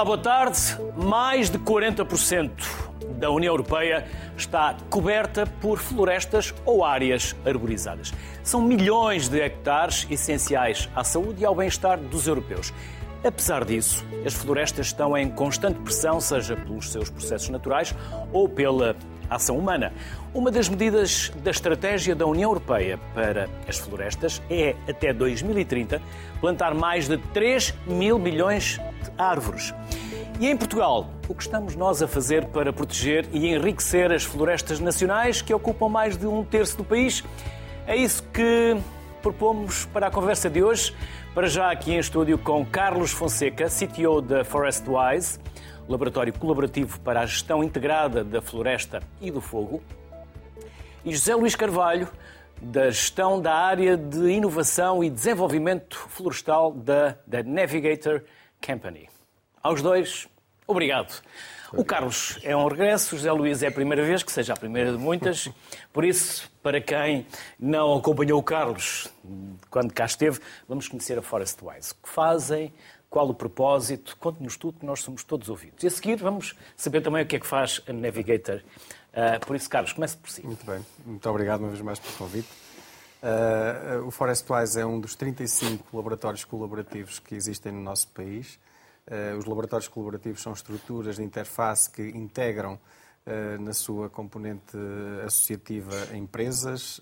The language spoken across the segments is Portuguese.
Olá, boa tarde. Mais de 40% da União Europeia está coberta por florestas ou áreas arborizadas. São milhões de hectares essenciais à saúde e ao bem-estar dos europeus. Apesar disso, as florestas estão em constante pressão, seja pelos seus processos naturais ou pela ação humana. Uma das medidas da estratégia da União Europeia para as florestas é, até 2030, plantar mais de 3 mil milhões de árvores. E em Portugal, o que estamos nós a fazer para proteger e enriquecer as florestas nacionais que ocupam mais de um terço do país? É isso que propomos para a conversa de hoje. Para já aqui em estúdio com Carlos Fonseca, CTO da ForestWise, laboratório colaborativo para a gestão integrada da floresta e do fogo, e José Luís Carvalho, da gestão da área de inovação e desenvolvimento florestal da, da Navigator Company. Aos dois, obrigado. O Carlos é um regresso, o José Luís é a primeira vez, que seja a primeira de muitas. Por isso, para quem não acompanhou o Carlos quando cá esteve, vamos conhecer a Forest Wise. O que fazem, qual o propósito, conte-nos tudo, que nós somos todos ouvidos. E a seguir vamos saber também o que é que faz a Navigator. Uh, por isso, Carlos, comece por si. Muito bem. Muito obrigado uma vez mais pelo convite. Uh, o Forestwise é um dos 35 laboratórios colaborativos que existem no nosso país. Uh, os laboratórios colaborativos são estruturas de interface que integram na sua componente associativa empresas,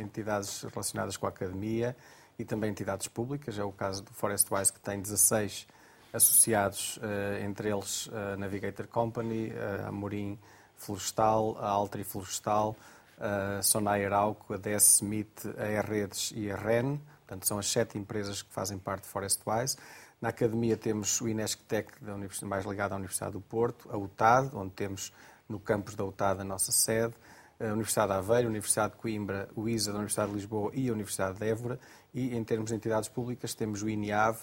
entidades relacionadas com a academia e também entidades públicas. É o caso do Forestwise, que tem 16 associados, entre eles a Navigator Company, a Amorim Florestal, a Altri Florestal, a Sonai Arauco, a DS Smith, a R-Redes e a REN. Portanto, são as sete empresas que fazem parte de Forestwise. Na academia temos o Inesctec, mais ligado à Universidade do Porto, a UTAD, onde temos no campus da UTAD a nossa sede, a Universidade de Aveiro, a Universidade de Coimbra, o ISA da Universidade de Lisboa e a Universidade de Évora. E em termos de entidades públicas temos o INIAV,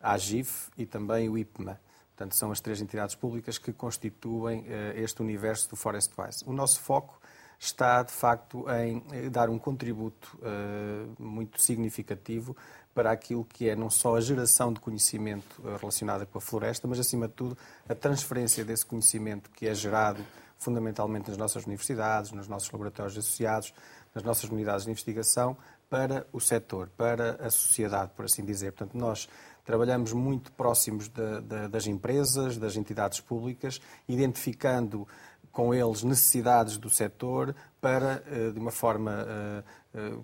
a AGIF e também o IPMA. Portanto, são as três entidades públicas que constituem uh, este universo do Forestwise. O nosso foco está, de facto, em eh, dar um contributo uh, muito significativo para aquilo que é não só a geração de conhecimento relacionada com a floresta, mas, acima de tudo, a transferência desse conhecimento que é gerado fundamentalmente nas nossas universidades, nos nossos laboratórios associados, nas nossas unidades de investigação, para o setor, para a sociedade, por assim dizer. Portanto, nós trabalhamos muito próximos de, de, das empresas, das entidades públicas, identificando com eles necessidades do setor para, eh, de uma forma eh, eh,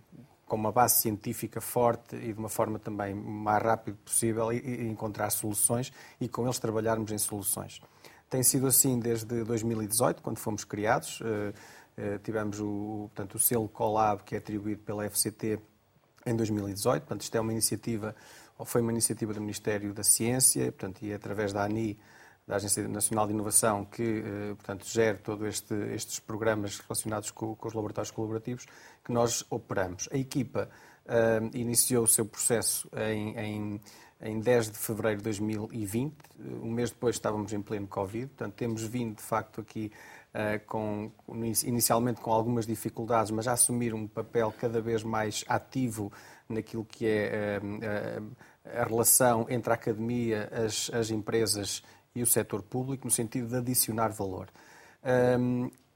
com uma base científica forte e de uma forma também mais rápida possível encontrar soluções e com eles trabalharmos em soluções. Tem sido assim desde 2018, quando fomos criados. Tivemos o, portanto, o selo Colab, que é atribuído pela FCT em 2018. Portanto, isto é uma iniciativa, ou foi uma iniciativa do Ministério da Ciência, portanto, e através da ANI, da Agência Nacional de Inovação, que eh, portanto, gera todos este, estes programas relacionados com, com, os laboratórios colaborativos que nós operamos. A equipa uh, iniciou o seu processo em, em, em 10 de fevereiro de 2020, um mês depois estávamos em pleno Covid, portanto temos vindo de facto aqui uh, com, inicialmente com algumas dificuldades, mas a assumir um papel cada vez mais ativo naquilo que é uh, a relação entre a academia, as, as empresas e o setor público, no sentido de adicionar valor.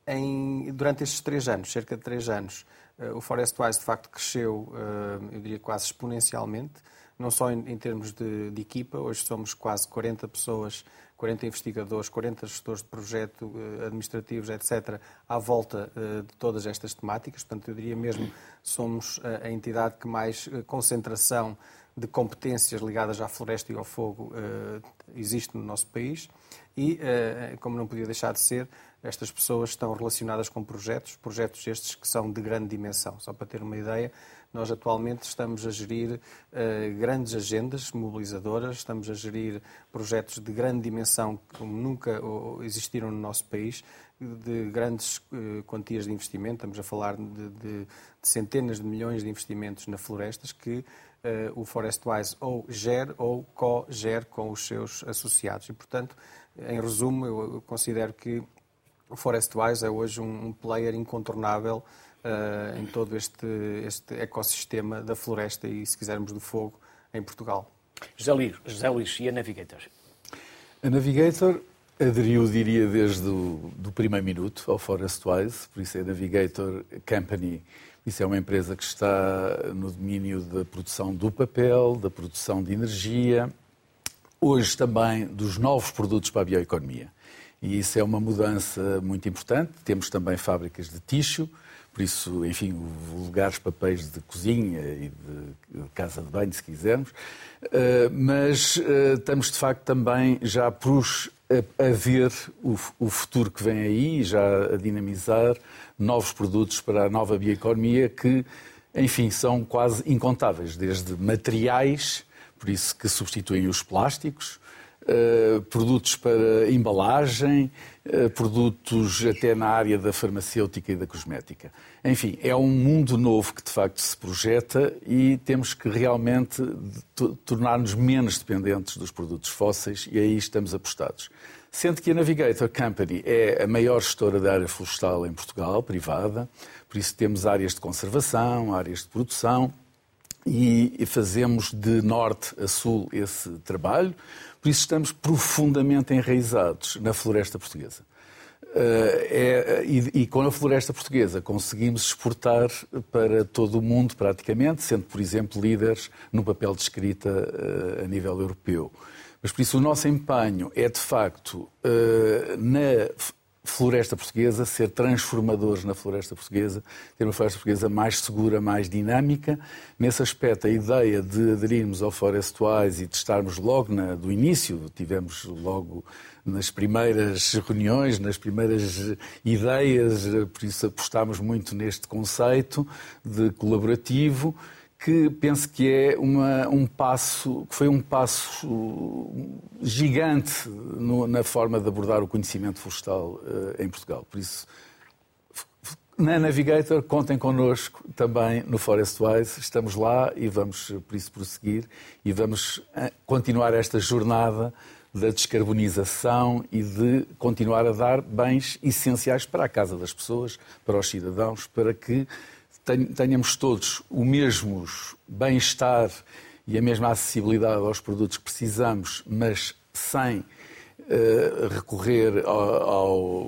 Em, durante estes três anos, cerca de três anos, uh, o Forestwise de facto cresceu, uh, eu diria quase exponencialmente, não só em, em termos de, de, equipa, hoje somos quase 40 pessoas, 40 investigadores, 40 gestores de projeto, uh, administrativos, etc., à volta de todas estas temáticas. Portanto, eu diria mesmo somos a entidade que mais concentração de competências ligadas à floresta e ao fogo existe no nosso país e, como não podia deixar de ser, estas pessoas estão relacionadas com projetos, projetos estes que são de grande dimensão. Só para ter uma ideia, nós atualmente estamos a gerir uh, grandes agendas mobilizadoras, estamos a gerir projetos de grande dimensão como nunca existiram no nosso país, de grandes uh, quantias de investimento, estamos a falar de, de, de centenas de milhões de investimentos na florestas que uh, o Forestwise ou gere ou co-gere com os seus associados. E, portanto, em resumo, eu considero que o Forestwise é hoje um, player incontornável uh, em todo este, este ecossistema da floresta e, se quisermos, do fogo em Portugal. José Luís, José Luís e a Navigator? A Navigator aderiu, diria, desde o do primeiro minuto ao Forestwise, por isso é a Navigator Company. Isso é uma empresa que está no domínio da produção do papel, da produção de energia, hoje também dos novos produtos para a bioeconomia. E isso é uma mudança muito importante. Temos também fábricas de tixo, por isso, enfim, vulgares papéis de cozinha e de casa de banho, se quisermos. Eh, mas eh, estamos, de facto, também já por a ver o futuro que vem aí, já a dinamizar novos produtos para a nova bioeconomia que, enfim, são quase incontáveis, desde materiais, por isso que substituem os plásticos, Uh, produtos para embalagem, produtos até na área da farmacêutica e da cosmética. Enfim, é um mundo novo que de facto se projeta e temos que realmente tornar-nos menos dependentes dos produtos fósseis e aí estamos apostados. Sendo que a Navigator Company é a maior gestora da área florestal em Portugal, privada, por isso temos áreas de conservação, áreas de produção e fazemos de norte a sul esse trabalho. Por isso estamos profundamente enraizados na floresta portuguesa. Uh, é, e, e, com a floresta portuguesa conseguimos exportar para todo o mundo praticamente, sendo, por exemplo, líderes no papel de escrita uh, a nível europeu. Mas por isso o nosso empenho é, de facto, uh, na floresta portuguesa, ser transformadores na floresta portuguesa, ter uma floresta portuguesa mais segura, mais dinâmica. Nesse aspecto, a ideia de aderirmos ao Forestwise e de estarmos logo na, do início, tivemos logo nas primeiras reuniões, nas primeiras ideias, por isso apostámos muito neste conceito de colaborativo que penso que é uma, um passo, que foi um passo gigante no, na forma de abordar o conhecimento florestal uh, em Portugal. Por isso, na Navigator, contem connosco também no Forestwise. Estamos lá e vamos, por isso, prosseguir e vamos eh, continuar esta jornada da descarbonização e de continuar a dar bens essenciais para a casa das pessoas, para os cidadãos, para que tenhamos todos o mesmo bem-estar e a mesma acessibilidade aos produtos que precisamos, mas sem uh, recorrer ao,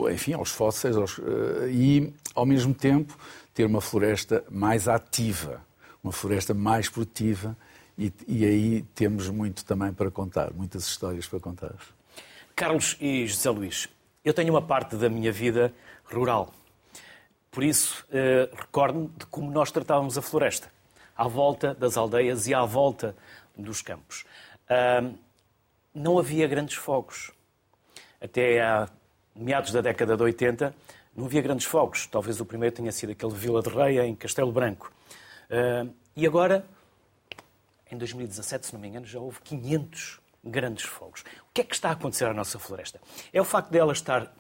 ao, enfim, aos fósseis aos, uh, e, ao mesmo tempo, ter uma floresta mais ativa, uma floresta mais produtiva e, e aí temos muito também para contar, muitas histórias para contar. Carlos e José Luís, eu tenho uma parte da minha vida rural por isso, eh, recordo-me de como nós tratávamos a floresta, à volta das aldeias e à volta dos campos. Uh, não havia grandes fogos. Até a meados da década de 80, não havia grandes fogos. Talvez o primeiro tenha sido aquele Vila de Rei, em Castelo Branco. Uh, e agora, em 2017, se não me engano, já houve 500 grandes fogos. O que é que está a acontecer à nossa floresta? É o facto dela estar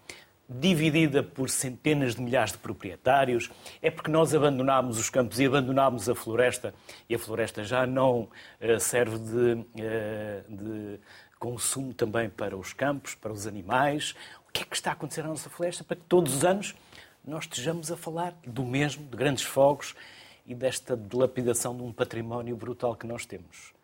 dividida por centenas de milhares de proprietários, é porque nós abandonámos os campos e abandonámos a floresta, e a floresta já não uh, serve de, uh, de, consumo também para os campos, para os animais. O que é que está a acontecer na nossa floresta para que todos os anos nós estejamos a falar do mesmo, de grandes fogos e desta dilapidação de um património brutal que nós temos?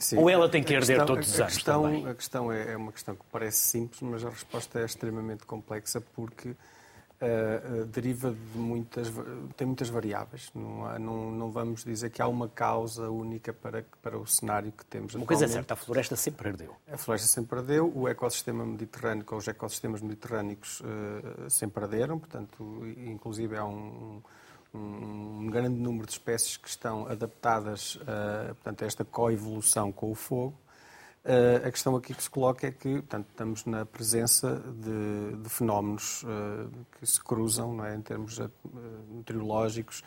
Sim, Ou ela tem que herder questão, todos os anos questão, também? A questão é, é, uma questão que parece simples, mas a resposta é extremamente complexa porque uh, deriva de muitas, tem muitas variáveis. Não, há, não, não, vamos dizer que há uma causa única para, para o cenário que temos Uma coisa é certa, a floresta sempre ardeu. A floresta sempre ardeu, o ecossistema mediterrâneo, os ecossistemas mediterrâneos uh, sempre arderam, portanto, inclusive há um um grande número de espécies que estão adaptadas uh, portanto, a esta coevolução com o fogo. Uh, a questão aqui que se coloca é que portanto, estamos na presença de, de fenómenos uh, que se cruzam não é? em termos meteorológicos,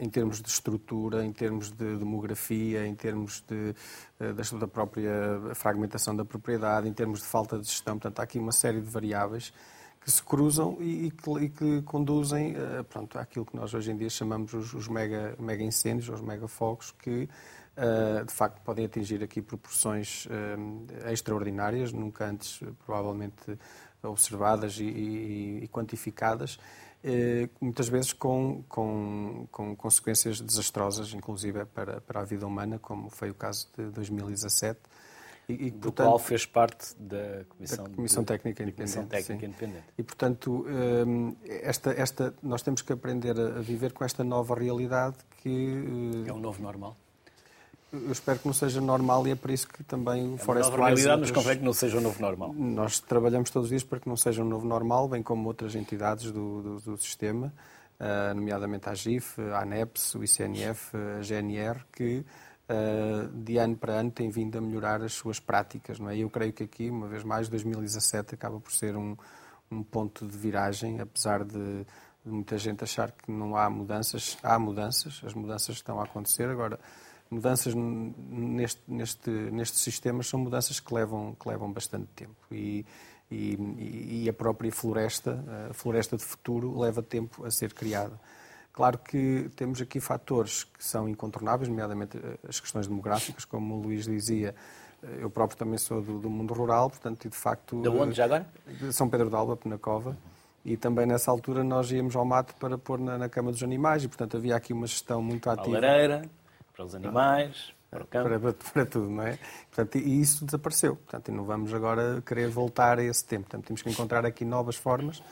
em termos de estrutura, em termos de demografia, em termos de, da própria fragmentação da propriedade, em termos de falta de gestão. Portanto, há aqui uma série de variáveis que se cruzam e, e, que, e que, conduzem uh, pronto, àquilo que nós hoje em dia chamamos os, os mega, mega incêndios, os mega fogos, que uh, de facto podem atingir aqui proporções uh, extraordinárias, nunca antes provavelmente observadas e, e, quantificadas, muitas vezes com, com, com, consequências desastrosas, inclusive para, para a vida humana, como foi o caso de 2017 e, e, do portanto, qual fez parte da Comissão, da comissão de, Técnica Independente. Comissão Técnica Independente. E, portanto, hum, esta, esta, nós temos que aprender a viver com esta nova realidade que... É um novo normal? Eu espero que não seja normal e é por isso que também o é Forest realidade, mas convém que não seja um novo normal. Nós trabalhamos todos os dias para que não seja um novo normal, bem como outras entidades do, do, do sistema, uh, nomeadamente a GIF, a ANEPS, o ICNF, a GNR, que de ano para ano têm vindo a melhorar as suas práticas. Não é? Eu creio que aqui, uma vez mais, 2017 acaba por ser um, um ponto de viragem, apesar de muita gente achar que não há mudanças. Há mudanças, as mudanças estão a acontecer. Agora, mudanças neste, neste, nestes sistemas são mudanças que levam, que levam bastante tempo. E, e, e, a própria floresta, a floresta de futuro, leva tempo a ser criada. Claro que temos aqui fatores que são incontornáveis, nomeadamente eh, as questões demográficas, como o Luís dizia, eh, eu próprio também sou do, do mundo rural, portanto, e de facto... De onde já agora? De São Pedro de Alba, Penacova. E também nessa altura nós íamos ao mato para pôr na, na cama dos animais e, portanto, havia aqui uma gestão muito ativa. A lareira para os animais, para o campo. Para, para, tudo, não é? Portanto, e isso desapareceu. Portanto, não vamos agora querer voltar a esse tempo. Portanto, temos que encontrar aqui novas formas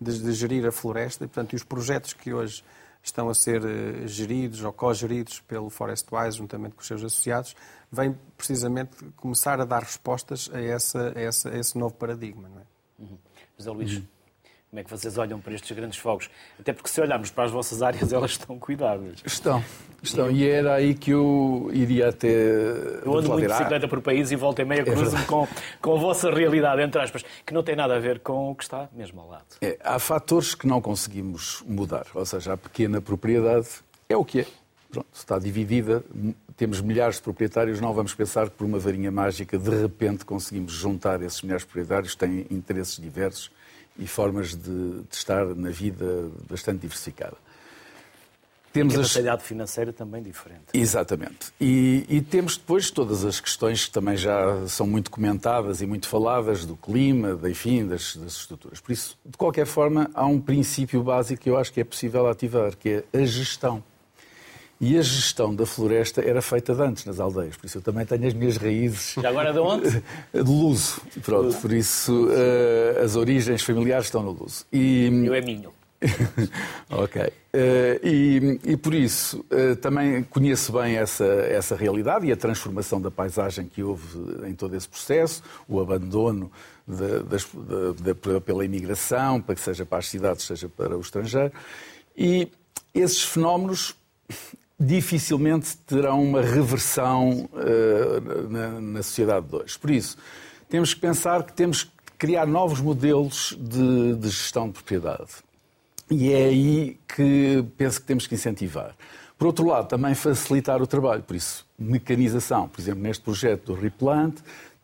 de, de gerir a floresta. E, portanto, e os projetos que hoje estão a ser eh, geridos ou co-geridos pelo Forestwise, juntamente com os seus associados, vêm precisamente começar a dar respostas a, essa, a, essa, a esse novo paradigma. Não é? Uhum. José Luís, uhum. Como é que vocês olham para estes grandes fogos? Até porque se olharmos para as vossas áreas, elas estão cuidadas. Estão, estão. E era aí que eu iria até... Eu ando muito de bicicleta por país e volto em meia cruz é com, com a vossa realidade, entre aspas, que não tem nada a ver com o que está mesmo ao lado. É, há fatores que não conseguimos mudar. Ou seja, a pequena propriedade é o que é. Pronto, está dividida, temos milhares de proprietários, não vamos pensar que por uma varinha mágica de repente conseguimos juntar esses milhares de proprietários, têm interesses diversos e formas de, de estar na vida bastante diversificada. Temos a capacidade as... financeira também diferente. Exatamente. E, e, temos depois todas as questões que também já são muito comentadas e muito faladas do clima, da, enfim, das, das estruturas. Por isso, de qualquer forma, há um princípio básico que eu acho que é possível ativar, que é a gestão. E a gestão da floresta era feita de antes nas aldeias, por isso eu também tenho as minhas raízes. Já agora de onde? De Luso. Pronto, Luso. por isso uh, as origens familiares estão no Luso. E... Eu é minho. ok. Uh, e, e, por isso uh, também conheço bem essa, essa realidade e a transformação da paisagem que houve em todo esse processo, o abandono de, das, de, de, pela imigração, para que seja para as cidades, seja para o estrangeiro. E esses fenómenos dificilmente terão uma reversão uh, na, na, sociedade de hoje. Por isso, temos que pensar que temos que criar novos modelos de, de gestão de propriedade. E é aí que penso que temos que incentivar. Por outro lado, também facilitar o trabalho. Por isso, mecanização. Por exemplo, neste projeto do Replant,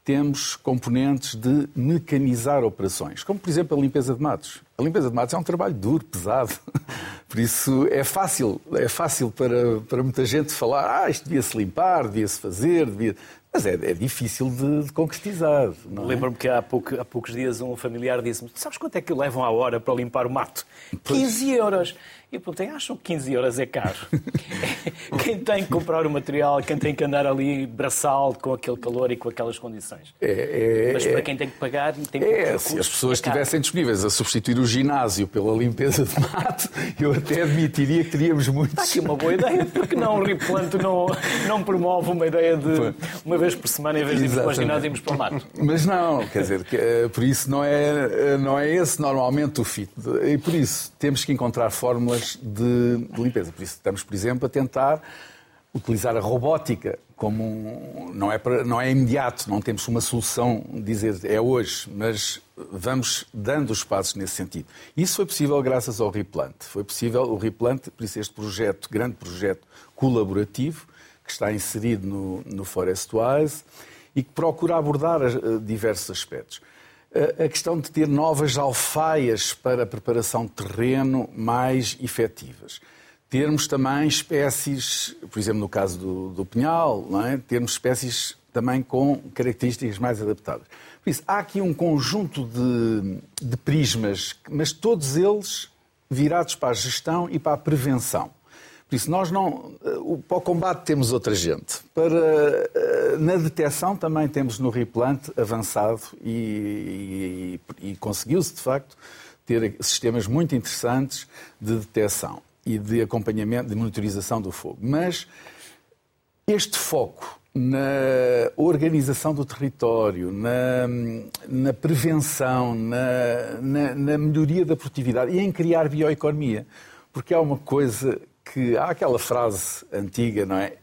temos componentes de mecanizar operações, como por exemplo a limpeza de matos. A limpeza de matos é um trabalho duro, pesado, por isso é fácil, é fácil para, para muita gente falar, ah, isto devia-se limpar, devia-se fazer, devia... Mas é, é difícil de, de concretizar. É? Lembro-me que há, pouco, há, poucos dias um familiar disse-me: Sabes quanto é que levam à hora para limpar o mato? Pois. 15 euros. E perguntei, acham que 15 euros é caro? quem tem que comprar o material, quem tem que andar ali braçal com aquele calor e com aquelas condições. É, é, Mas para quem tem que pagar, tem que é, Se as pessoas é estivessem disponíveis a substituir o ginásio pela limpeza de mato, eu até admitiria que teríamos muitos. Está aqui uma boa ideia, porque não o Replanto não, não promove uma ideia de uma vez por semana, em vez de irmos para o ginásio, irmos para o mato. Mas não, quer dizer, que, eh, por isso não é, não é esse normalmente o fit. E por isso temos que encontrar fórmulas de, de limpeza. Por isso estamos, por exemplo, a tentar utilizar a robótica como um, não é para, não é imediato, não temos uma solução dizer é hoje, mas vamos dando os passos nesse sentido. Isso foi possível graças ao Replant. Foi possível o Replant, por isso este projeto, grande projeto colaborativo que está inserido no, no e que procura abordar uh, diversos aspectos a questão de ter novas alfaias para a preparação de terreno mais efetivas. Termos também espécies, por exemplo, no caso do, do pinhal, é? termos espécies também com características mais adaptadas. Por isso, há aqui um conjunto de, de prismas, mas todos eles virados para a gestão e para a prevenção. Por isso, nós não. Para o combate temos outra gente. Para, na detecção também temos no replant avançado e, e, e conseguiu-se, de facto, ter sistemas muito interessantes de detecção e de acompanhamento, de monitorização do fogo. Mas este foco na organização do território, na, na prevenção, na, na, na, melhoria da produtividade e em criar bioeconomia. Porque há uma coisa que. Há aquela frase antiga, não é?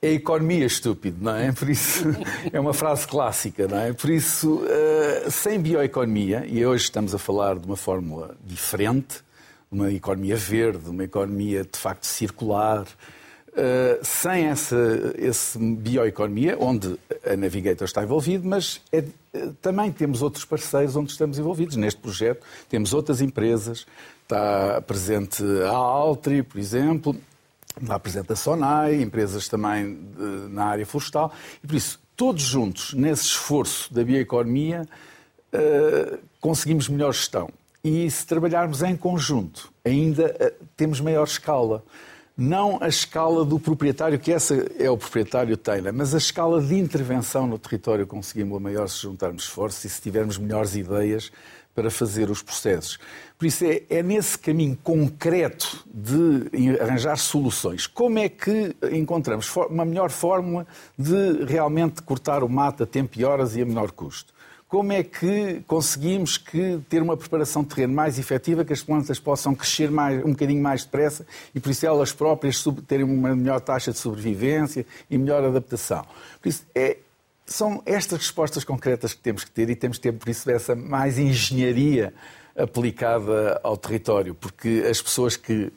É economia estúpido, não é? Por isso, é uma frase clássica, não é? Por isso, uh, sem bioeconomia, e hoje estamos a falar de uma fórmula diferente, uma economia verde, uma economia de facto circular, Uh, sem essa, essa bioeconomia, onde a Navigator está envolvida, mas é, também temos outros parceiros onde estamos envolvidos. Neste projeto temos outras empresas, está presente a Altri, por exemplo, está presente a Sonai, empresas também de, na área florestal, e por isso, todos juntos, nesse esforço da bioeconomia, uh, conseguimos melhor gestão. E se trabalharmos em conjunto, ainda uh, temos maior escala não a escala do proprietário, que essa é o proprietário Taylor, mas a escala de intervenção no território conseguimos a maior se juntarmos esforços e se tivermos melhores ideias para fazer os processos. Por isso é, é, nesse caminho concreto de arranjar soluções. Como é que encontramos uma melhor fórmula de realmente cortar o mato a tempo e horas e a menor custo? Como é que conseguimos que ter uma preparação de terreno mais efetiva, que as plantas possam crescer mais, um bocadinho mais depressa e por isso elas próprias terem uma melhor taxa de sobrevivência e melhor adaptação. Por isso, é, são estas respostas concretas que temos que ter e temos que ter, por isso, essa mais engenharia aplicada ao território, porque as pessoas que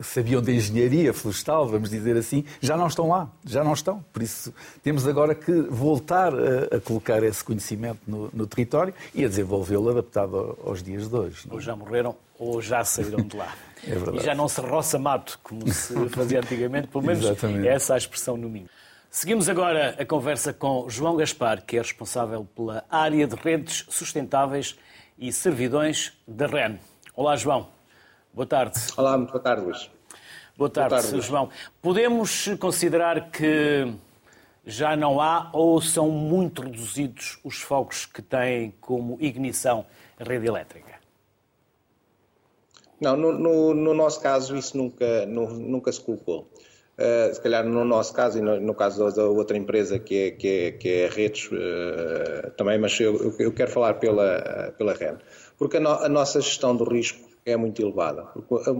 sabiam de engenharia florestal, vamos dizer assim, já não estão lá, já não estão. Por isso temos agora que voltar a, a colocar esse conhecimento no, no território e a desenvolvê-lo adaptado aos dias de hoje. Não? Ou já morreram ou já saíram de lá. é verdade. E já não se roça mato, como se fazia antigamente, pelo menos Exatamente. é essa a expressão no mínimo. Seguimos agora a conversa com João Gaspar, que é responsável pela área de redes sustentáveis e servidões da REN. Olá, João. Boa tarde. Olá, muito boa tarde, Luís. Boa tarde, boa tarde João. Podemos considerar que já não há ou são muito reduzidos os focos que têm como ignição a rede elétrica? Não, no, no, no nosso caso isso nunca, no, nunca se colocou. Uh, se calhar no nosso caso e no, no, caso da outra empresa que é, que é, que é a Redes uh, também, mas eu, eu, quero falar pela, pela REN. Porque a, no, a nossa gestão do risco é muito elevada.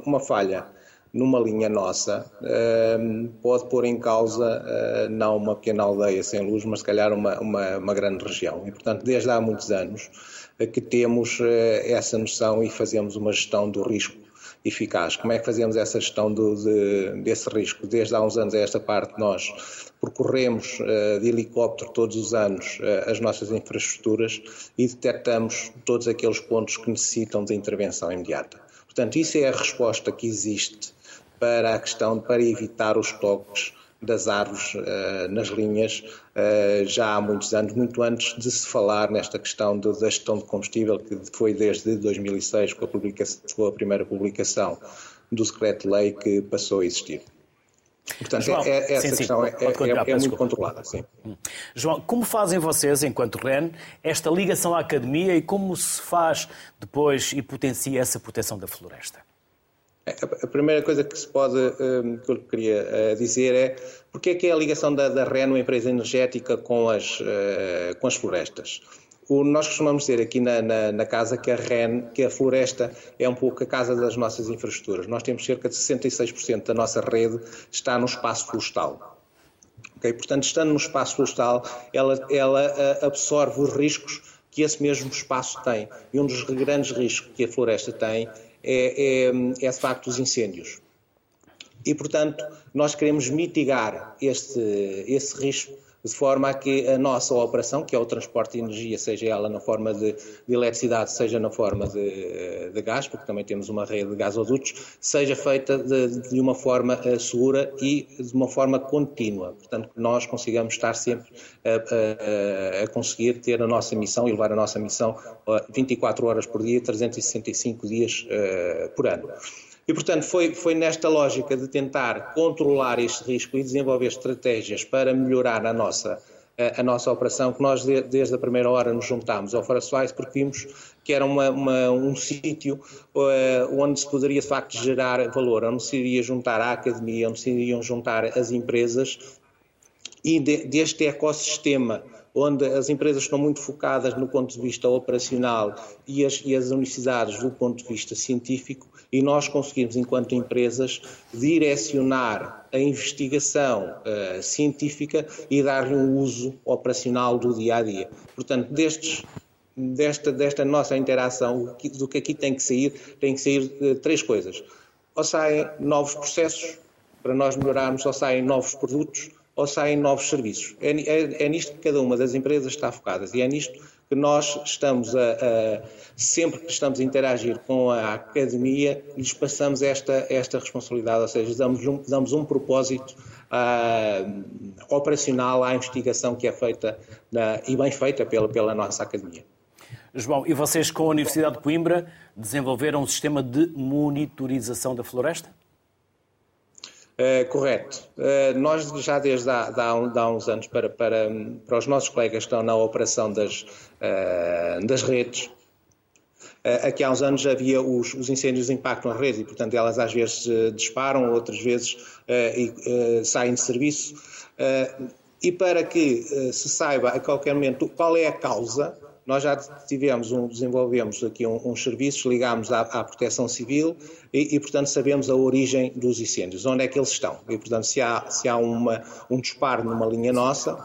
Uma falha numa linha nossa ehm, pode pôr em causa eh, não uma pequena aldeia sem luz, mas se calhar uma, uma, uma grande região. E, portanto, desde há muitos anos eh, que temos eh, essa noção e fazemos uma gestão do risco eficaz. Como é que fazemos essa gestão do, de, desse risco? Desde há uns anos a esta parte nós percorremos uh, de helicóptero todos os anos uh, as nossas infraestruturas e detectamos todos aqueles pontos que necessitam de intervenção imediata. Portanto, isso é a resposta que existe para a questão, para evitar os toques das árvores uh, nas linhas uh, já há muitos anos, muito antes de se falar nesta questão de, da gestão de combustível, que foi desde 2006, com a, com a primeira publicação do decreto-lei que passou a existir. Portanto, João, é, é, essa sim, questão sim, é, é, é muito controlada. Sim. Hum. João, como fazem vocês, enquanto REN, esta ligação à academia e como se faz depois e potencia essa proteção da floresta? A primeira coisa que se pode, hum, que eu queria eh, dizer é porque é que é a ligação da, da REN, uma empresa energética, com as, eh, com as florestas? O, nós costumamos dizer aqui na, na, na, casa que a REN, que a floresta é um pouco a casa das nossas infraestruturas. Nós temos cerca de 66% da nossa rede está no espaço florestal. Okay? Portanto, estando no espaço florestal, ela, ela eh, absorve os riscos que esse mesmo espaço tem. E um dos grandes riscos que a floresta tem é, é, é de facto os incêndios. E, portanto, nós queremos mitigar este, esse risco de forma a que a nossa operação, que é o transporte de energia, seja ela na forma de, de eletricidade, seja na forma de, de, gás, porque também temos uma rede de gasodutos, seja feita de, de uma forma uh, segura e de uma forma contínua. Portanto, que nós consigamos estar sempre a, a, a, conseguir ter a nossa missão e levar a nossa missão uh, 24 horas por dia, 365 dias por ano. E, portanto, foi, foi nesta lógica de tentar controlar este risco e desenvolver estratégias para melhorar a nossa, a, nossa operação que nós, de, desde a primeira hora, nos juntámos ao Forest porque vimos que era uma, uma, um sítio uh, onde se poderia, de facto, gerar valor, onde se iria juntar a academia, onde se iriam juntar as empresas e de, deste ecossistema onde as empresas estão muito focadas no ponto de vista operacional e as, e as universidades do ponto de vista científico, e nós conseguimos, enquanto empresas, direcionar a investigação uh, científica e dar-lhe um uso operacional do dia a dia. Portanto, destes desta, desta nossa interação, do que aqui tem que sair, tem que sair uh, três coisas. Ou saem novos processos para nós melhorarmos, ou saem novos produtos, ou saem novos serviços. É, é, é nisto que cada uma das empresas está focada e é nisto que nós estamos a, a, sempre que estamos a interagir com a academia, lhes passamos esta, esta responsabilidade, ou seja, damos um, damos um propósito uh, operacional à investigação que é feita na, e bem feita pela, pela nossa academia. João, e vocês com a Universidade de Coimbra desenvolveram um sistema de monitorização da floresta? Uh, correto. Uh, nós já desde há, há, há, uns anos, para, para, para os nossos colegas que estão na operação das, uh, das redes, aqui há uns anos havia os, os, incêndios de impacto na rede e, portanto, elas às vezes disparam, outras vezes saem de serviço. e para que se saiba a qualquer momento qual é a causa, nós já tivemos um, desenvolvemos aqui uns um, um serviços, ligámos à, à proteção civil e, e, portanto, sabemos a origem dos incêndios, onde é que eles estão. E, portanto, se há, se há uma, um disparo numa linha nossa,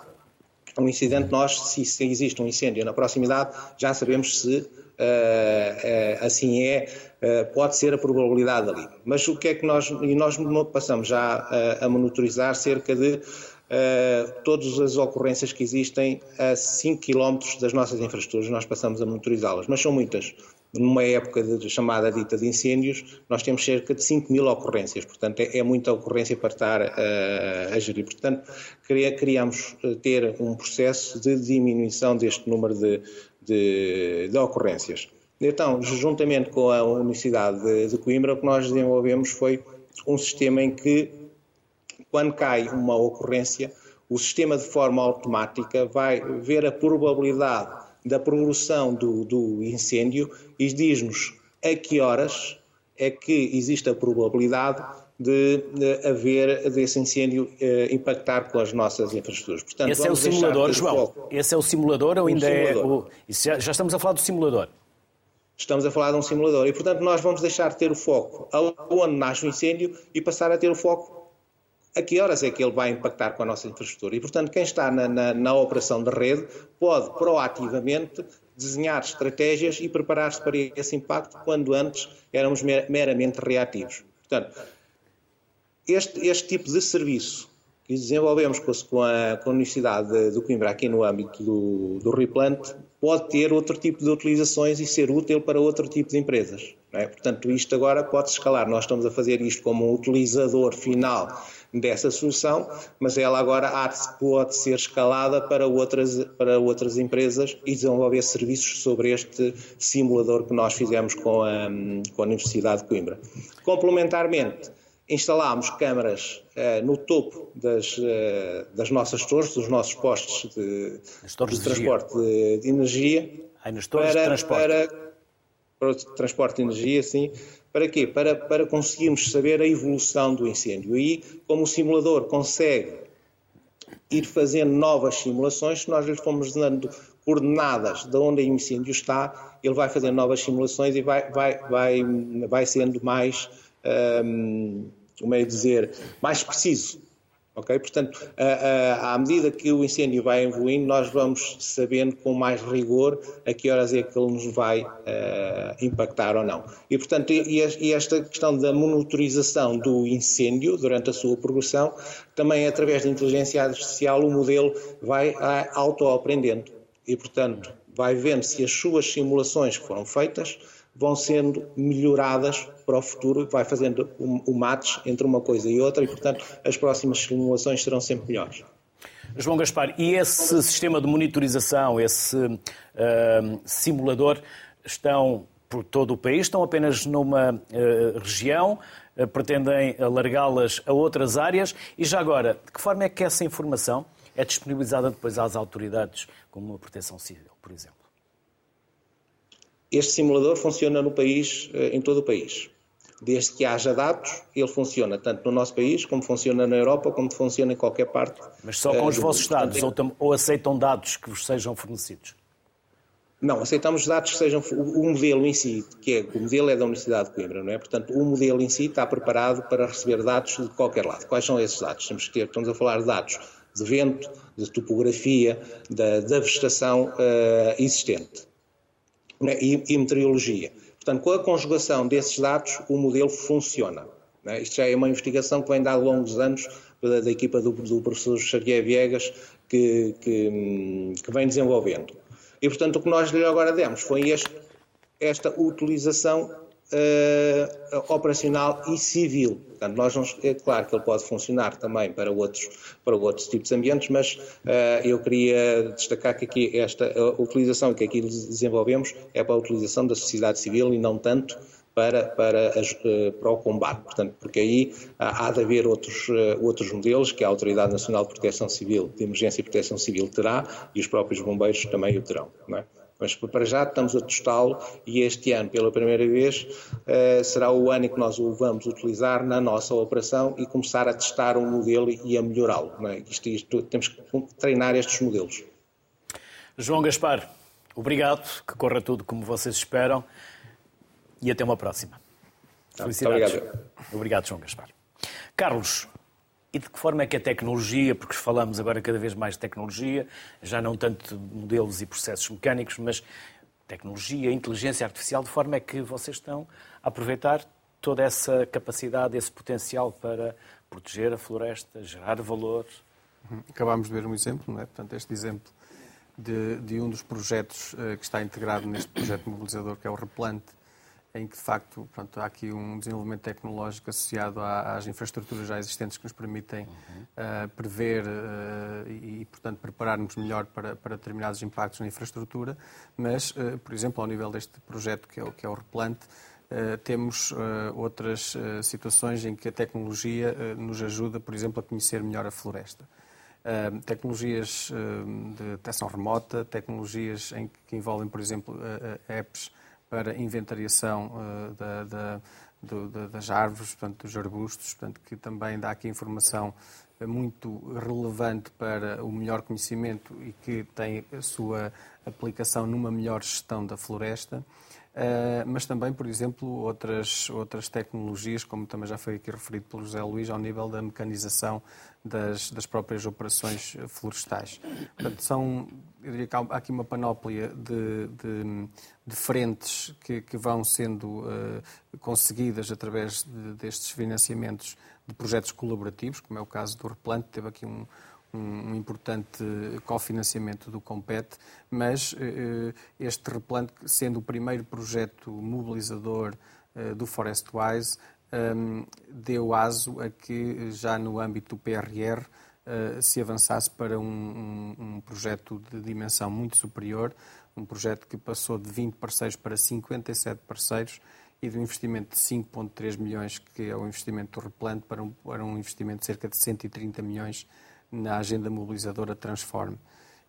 um incidente, nós, se, se existe um incêndio na proximidade, já sabemos se uh, uh, assim é, uh, pode ser a probabilidade ali. Mas o que é que nós, e nós passamos já a monitorizar cerca de uh, todas as ocorrências que existem a 5 km das nossas infraestruturas, nós passamos a monitorizá-las, mas são muitas. Numa época de, chamada dita de incêndios, nós temos cerca de 5 mil ocorrências, portanto é, é muita ocorrência para estar uh, a gerir. Portanto, queríamos eh, ter um processo de diminuição deste número de, de, de ocorrências. Então, juntamente com a Universidade de, de Coimbra, o que nós desenvolvemos foi um sistema em que quando cai uma ocorrência, o sistema de forma automática vai ver a probabilidade da progressão do, do incêndio e diz-nos a que horas é que existe a probabilidade de, de haver desse incêndio eh, impactar com as nossas infraestruturas. Portanto, esse é o simulador, João? Esse é o simulador ou ainda é o... Já, já estamos a falar do simulador? Estamos a falar de um simulador e, portanto, nós vamos deixar de ter o foco onde nasce o incêndio e passar a ter o foco a que horas é que ele vai impactar com a nossa infraestrutura. E, portanto, quem está na, na, na operação de rede pode proativamente desenhar estratégias e preparar-se para esse impacto quando antes éramos meramente reativos. Portanto, este, este tipo de serviço que desenvolvemos com a, com a Universidade do Coimbra aqui no âmbito do, do Replant pode ter outro tipo de utilizações e ser útil para outro tipo de empresas. É? Portanto, isto agora pode escalar. Nós estamos a fazer isto como um utilizador final dessa solução, mas ela agora pode ser escalada para outras, para outras empresas e desenvolver serviços sobre este simulador que nós fizemos com a, com a Universidade de Coimbra. Complementarmente, instalámos câmaras uh, no topo das, uh, das nossas torres, dos nossos postos de, de, transporte de, de, energia. Ai, para, de transporte. Para, para o transporte de energia, sim, para quê? Para, para conseguirmos saber a evolução do incêndio. E como o simulador consegue ir fazendo novas simulações, se nós lhe formos dando coordenadas de onde o incêndio está, ele vai fazendo novas simulações e vai, vai, vai, vai sendo mais, hum, como é dizer, mais preciso Ok? Portanto, à medida que o incêndio vai evoluindo, nós vamos sabendo com mais rigor a que horas é que ele nos vai uh, impactar ou não. E, portanto, e esta questão da monitorização do incêndio durante a sua progressão, também através da inteligência artificial, o modelo vai auto-aprendendo. E, portanto, vai vendo se as suas simulações que foram feitas vão sendo melhoradas para o futuro, vai fazendo o, match entre uma coisa e outra e, portanto, as próximas simulações serão sempre melhores. João Gaspar, e esse sistema de monitorização, esse uh, simulador, estão por todo o país, estão apenas numa uh, região, uh, pretendem alargá-las a outras áreas e já agora, de que forma é que essa informação é disponibilizada depois às autoridades, como a Proteção Civil, por exemplo? Este simulador funciona no país, em todo o país. Desde que haja dados, ele funciona tanto no nosso país, como funciona na Europa, como funciona em qualquer parte. Mas só com os vossos dados, ou, ou aceitam dados que vos sejam fornecidos? Não, aceitamos dados que sejam o modelo em si, que é o modelo é da Universidade de Coimbra, não é? Portanto, o modelo em si está preparado para receber dados de qualquer lado. Quais são esses dados? Temos que ter, estamos a falar de dados de vento, de topografia, da, da vegetação uh, existente? E, e, meteorologia. Portanto, com a conjugação desses dados, o modelo funciona. É? Isto já é uma investigação que vem de há longos anos da, da equipa do, do professor Xavier Viegas que, que, que vem desenvolvendo. E, portanto, o que nós lhe agora demos foi este, esta utilização uh, operacional e civil. Portanto, nós não, é claro que ele pode funcionar também para outros, para outros tipos de ambientes, mas uh, eu queria destacar que aqui esta utilização que aqui desenvolvemos é para a utilização da sociedade civil e não tanto para, para, eh, para o combate. Portanto, porque aí há, de haver outros, eh, outros modelos que a Autoridade Nacional de Proteção Civil, de Emergência e Proteção Civil terá e os próprios bombeiros também o terão. Não é? Mas para já estamos a testá-lo e este ano, pela primeira vez, eh, será o ano em que nós o vamos utilizar na nossa operação e começar a testar um modelo e a melhorá-lo. É? Isto, isto, temos que treinar estes modelos. João Gaspar, obrigado, que corra tudo como vocês esperam e até uma próxima. Tá, Felicidades. Obrigado. Obrigado, João Gaspar. Carlos, e de que forma é que a tecnologia, porque falamos agora cada vez mais de tecnologia, já não tanto de modelos e processos mecânicos, mas tecnologia, inteligência artificial, de forma é que vocês estão a aproveitar toda essa capacidade, esse potencial para proteger a floresta, gerar valor? Uhum. Acabámos de ver um exemplo, não é? Portanto, este exemplo de, de um dos projetos uh, que está integrado neste projeto mobilizador, que é o Replante, em que, de facto, pronto, há aqui um desenvolvimento tecnológico associado às infraestruturas já existentes que nos permitem uhum. uh, prever uh, e, portanto, preparar-nos melhor para, para, determinados impactos na infraestrutura, mas, uh, por exemplo, ao nível deste projeto que é o, que é o Replante, temos outras situações em que a tecnologia nos ajuda, por exemplo, a conhecer melhor a floresta. tecnologias de detecção remota, tecnologias em que envolvem, por exemplo, apps para inventariação uh, da, da, do, da, das árvores, portanto, dos arbustos, portanto, que também dá aqui informação eh, muito relevante para o melhor conhecimento e que tem a sua aplicação numa melhor gestão da floresta. Uh, mas também, por exemplo, outras, outras tecnologias, como também já foi aqui referido pelo José Luís, ao nível da mecanização das, das próprias operações florestais. Portanto, são, eu diria que há aqui uma panóplia de, de, de frentes que, que, vão sendo uh, conseguidas através de, destes financiamentos de projetos colaborativos, como é o caso do Replante, teve aqui um, um importante cofinanciamento do Compete, mas uh, este Replante, sendo o primeiro projeto mobilizador do Forestwise, deu aso a que já no âmbito do PRR uh, se avançasse para um, um, um, projeto de dimensão muito superior, um projeto que passou de 20 parceiros para 57 parceiros e de um investimento de 5,3 milhões, que é o investimento do Replante, para um, para um investimento de cerca de 130 milhões na agenda mobilizadora Transforme.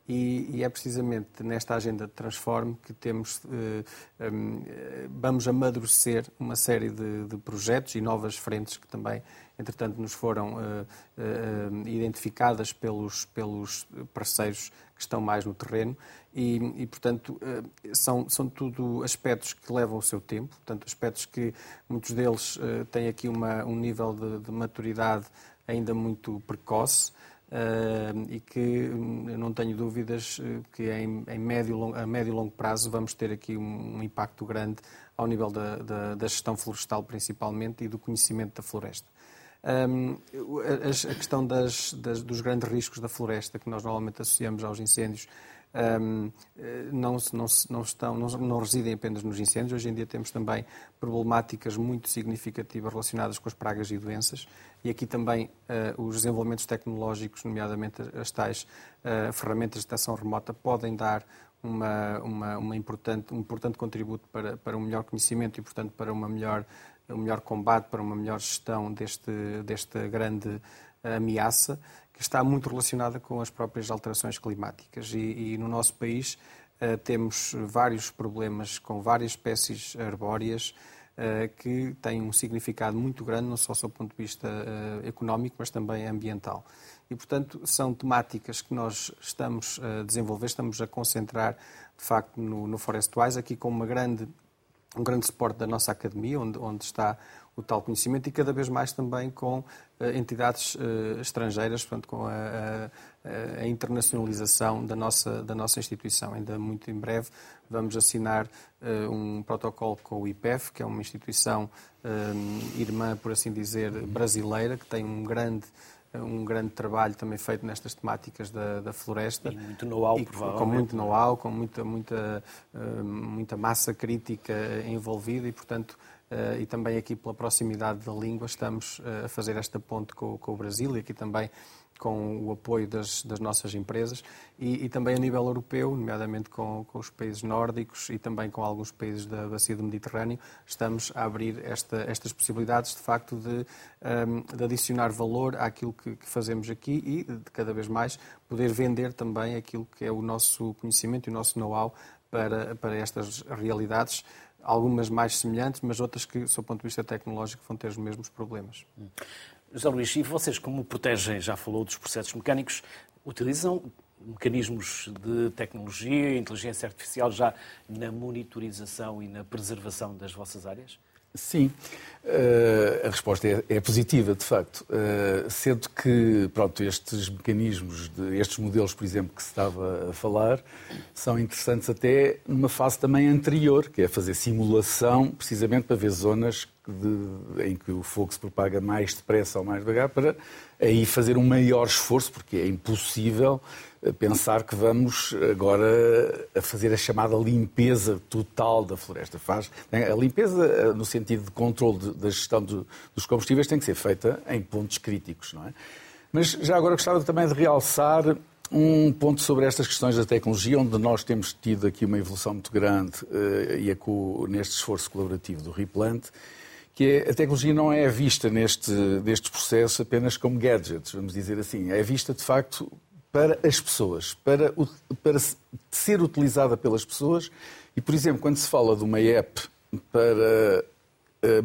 E, e, é precisamente nesta agenda de Transforme que temos, eh, um, vamos amadurecer uma série de, de, projetos e novas frentes que também, entretanto, nos foram uh, uh, identificadas pelos, pelos parceiros que estão mais no terreno. E, e portanto, uh, são, são tudo aspectos que levam o seu tempo, portanto, aspectos que muitos deles têm aqui uma, um nível de, de maturidade ainda muito precoce, Uh, e que hum, não tenho dúvidas eh, que em, em médio, a médio e longo prazo vamos ter aqui um, um impacto grande ao nível da, da, da, gestão florestal principalmente e do conhecimento da floresta. Um, a, a, questão das, das, dos grandes riscos da floresta que nós normalmente associamos aos incêndios um, não, não, não, estão, não, não, residem apenas nos incêndios. Hoje em dia temos também problemáticas muito significativas relacionadas com as pragas e doenças. E aqui também uh, os desenvolvimentos tecnológicos, nomeadamente as tais uh, ferramentas de detecção remota, podem dar uma, uma, uma importante, um importante contributo para, para um melhor conhecimento e, portanto, para uma melhor, um melhor combate, para uma melhor gestão deste, desta grande ameaça, que está muito relacionada com as próprias alterações climáticas. E, e no nosso país uh, temos vários problemas com várias espécies arbóreas uh, que têm um significado muito grande, não só do ponto de vista uh, económico, mas também ambiental. E, portanto, são temáticas que nós estamos a desenvolver, estamos a concentrar, de facto, no, no Forest Wise, aqui com uma grande, um grande suporte da nossa academia, onde, onde está o tal conhecimento, e cada vez mais também com uh, entidades uh, estrangeiras, portanto, com a, a, a, internacionalização da nossa, da nossa instituição. Ainda muito em breve vamos assinar uh, um protocolo com o IPEF, que é uma instituição irmã, por assim dizer, brasileira, que tem um grande um grande trabalho também feito nestas temáticas da, da floresta. E muito know-how, provavelmente. Com muito know-how, com muita, muita, eh, muita massa crítica envolvida e, portanto, Uh, e também aqui pela proximidade da língua estamos uh, a fazer esta ponte com, com, o Brasil e aqui também com o apoio das, das nossas empresas. E, e, também a nível europeu, nomeadamente com, com, os países nórdicos e também com alguns países da bacia do Mediterrâneo, estamos a abrir esta, estas possibilidades, de facto, de, um, ehm, de adicionar valor àquilo que, que, fazemos aqui e, de cada vez mais, poder vender também aquilo que é o nosso conhecimento e o nosso know-how para, para estas realidades, algumas mais semelhantes, mas outras que, do ponto de vista tecnológico, vão ter os mesmos problemas. Hum. José Luís, e vocês, como protegem, já falou dos processos mecânicos, utilizam mecanismos de tecnologia e inteligência artificial já na monitorização e na preservação das vossas áreas? Sim, uh, a resposta é, é, positiva, de facto. Uh, sendo que, pronto, estes mecanismos, de, estes modelos, por exemplo, que se estava a falar, são interessantes até numa fase também anterior, que é fazer simulação, precisamente para ver zonas de, em que o fogo se propaga mais depressa ou mais devagar, para aí fazer um maior esforço, porque é impossível pensar que vamos agora a fazer a chamada limpeza total da floresta. Faz, a limpeza, no sentido de controle da gestão dos combustíveis, tem que ser feita em pontos críticos, não é? Mas já agora gostava também de realçar um ponto sobre estas questões da tecnologia, onde nós temos tido aqui uma evolução muito grande uh, e neste esforço colaborativo do Replant, que é, a tecnologia não é vista neste, neste processo apenas como gadgets, vamos dizer assim. É vista, de facto, para as pessoas, para, para ser utilizada pelas pessoas. E, por exemplo, quando se fala de uma app para, eh,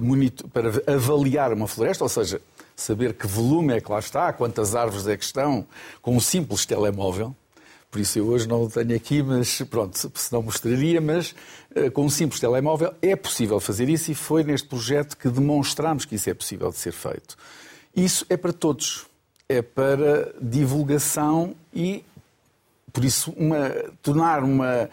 para avaliar uma floresta, ou seja, saber que volume é que lá está, quantas árvores é que estão, com um simples telemóvel, por isso eu hoje não o tenho aqui, mas pronto, se não mostraria, mas uh, com um simples telemóvel é possível fazer isso e foi neste projeto que demonstramos que isso é possível de ser feito. Isso é para todos é para divulgação e, por isso, uma, tornar uma,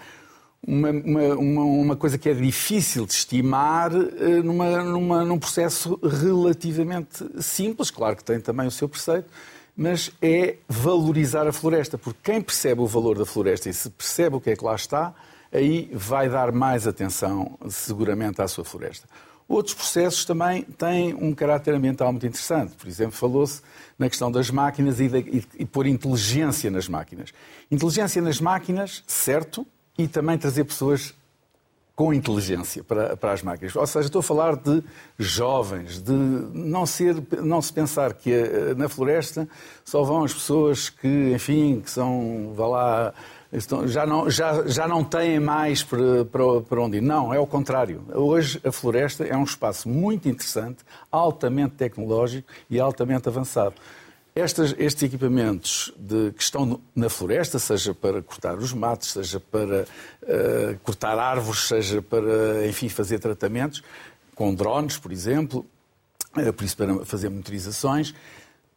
uma, uma, uma, coisa que é difícil de estimar eh, numa, numa, num processo relativamente simples. Claro que tem também o seu preceito, mas é valorizar a floresta, porque quem percebe o valor da floresta e se percebe o que é que lá está, aí vai dar mais atenção, seguramente, à sua floresta. Outros processos também têm um caráter ambiental muito interessante. Por exemplo, falou-se na questão das máquinas e, de, e, pôr inteligência nas máquinas. Inteligência nas máquinas, certo, e também trazer pessoas com inteligência para, para as máquinas. Ou seja, estou a falar de jovens, de não, ser, não se pensar que eh, na floresta só vão as pessoas que, enfim, que são, vá lá, já não, já, já não têm mais para, para, para onde ir. Não, é o contrário. Hoje a floresta é um espaço muito interessante, altamente tecnológico e altamente avançado. Estes, estes equipamentos de, que estão na floresta, seja para cortar os matos, seja para uh, cortar árvores, seja para, enfim, fazer tratamentos, com drones, por exemplo, uh, por isso para fazer monitorizações,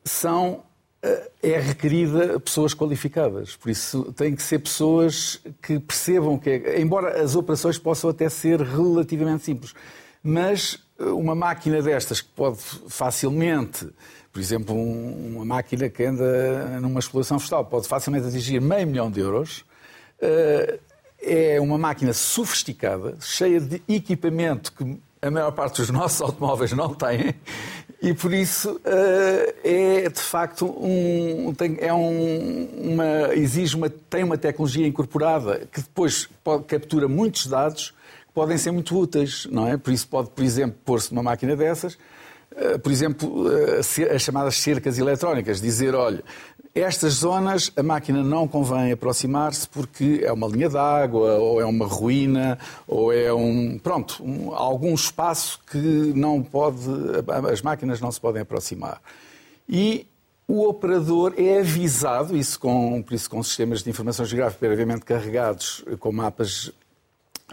são é requerida pessoas qualificadas. Por isso, tem que ser pessoas que percebam que, é, embora as operações possam até ser relativamente simples, mas eh, uma máquina destas que pode facilmente, por exemplo, uma máquina que anda numa exploração florestal, pode facilmente atingir meio milhão de euros, eh, é uma máquina sofisticada, cheia de equipamento que a maior parte dos nossos automóveis não têm, E por isso é de facto um, tem, é um, uma, exige uma, tem uma tecnologia incorporada que depois pode, captura muitos dados que podem ser muito úteis, não é? Por isso pode, por exemplo, pôr-se numa máquina dessas, por exemplo, as chamadas cercas eletrónicas, dizer, olha, estas zonas a máquina não convém aproximar-se porque é uma linha d'água, ou é uma ruína, ou é um. Pronto, um, algum espaço que não pode. As máquinas não se podem aproximar. E o operador é avisado, isso com, por isso com sistemas de informação geográfica previamente carregados, com mapas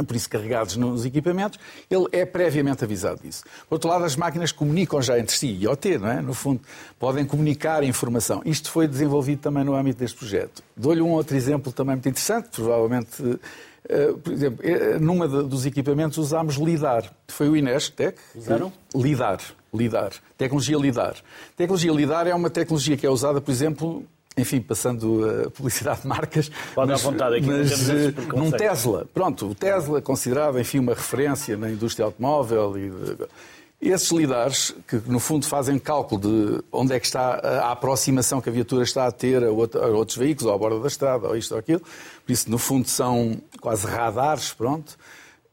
por isso carregados nos equipamentos, ele é previamente avisado disso. Por outro lado, as máquinas comunicam já entre si, IoT, não é? No fundo, podem comunicar informação. Isto foi desenvolvido também no âmbito deste projeto. Dou-lhe um outro exemplo também muito interessante, provavelmente, eh, por exemplo, eh, numa dos equipamentos usámos LIDAR. Foi o Inés Tech. Usaram? LIDAR. LIDAR. Tecnologia LIDAR. Tecnologia LIDAR é uma tecnologia que é usada, por exemplo, enfim, passando a publicidade de marcas. Pode mas, à vontade aqui, mas, eh, num Tesla. Pronto, o Tesla, considerado, enfim, uma referência na indústria automóvel e. Esses lidares, que no fundo fazem cálculo de onde é que está a aproximação que a viatura está a ter a, outros veículos, ou à borda da estrada, ou isto ou aquilo, por isso, no fundo, são quase radares, pronto.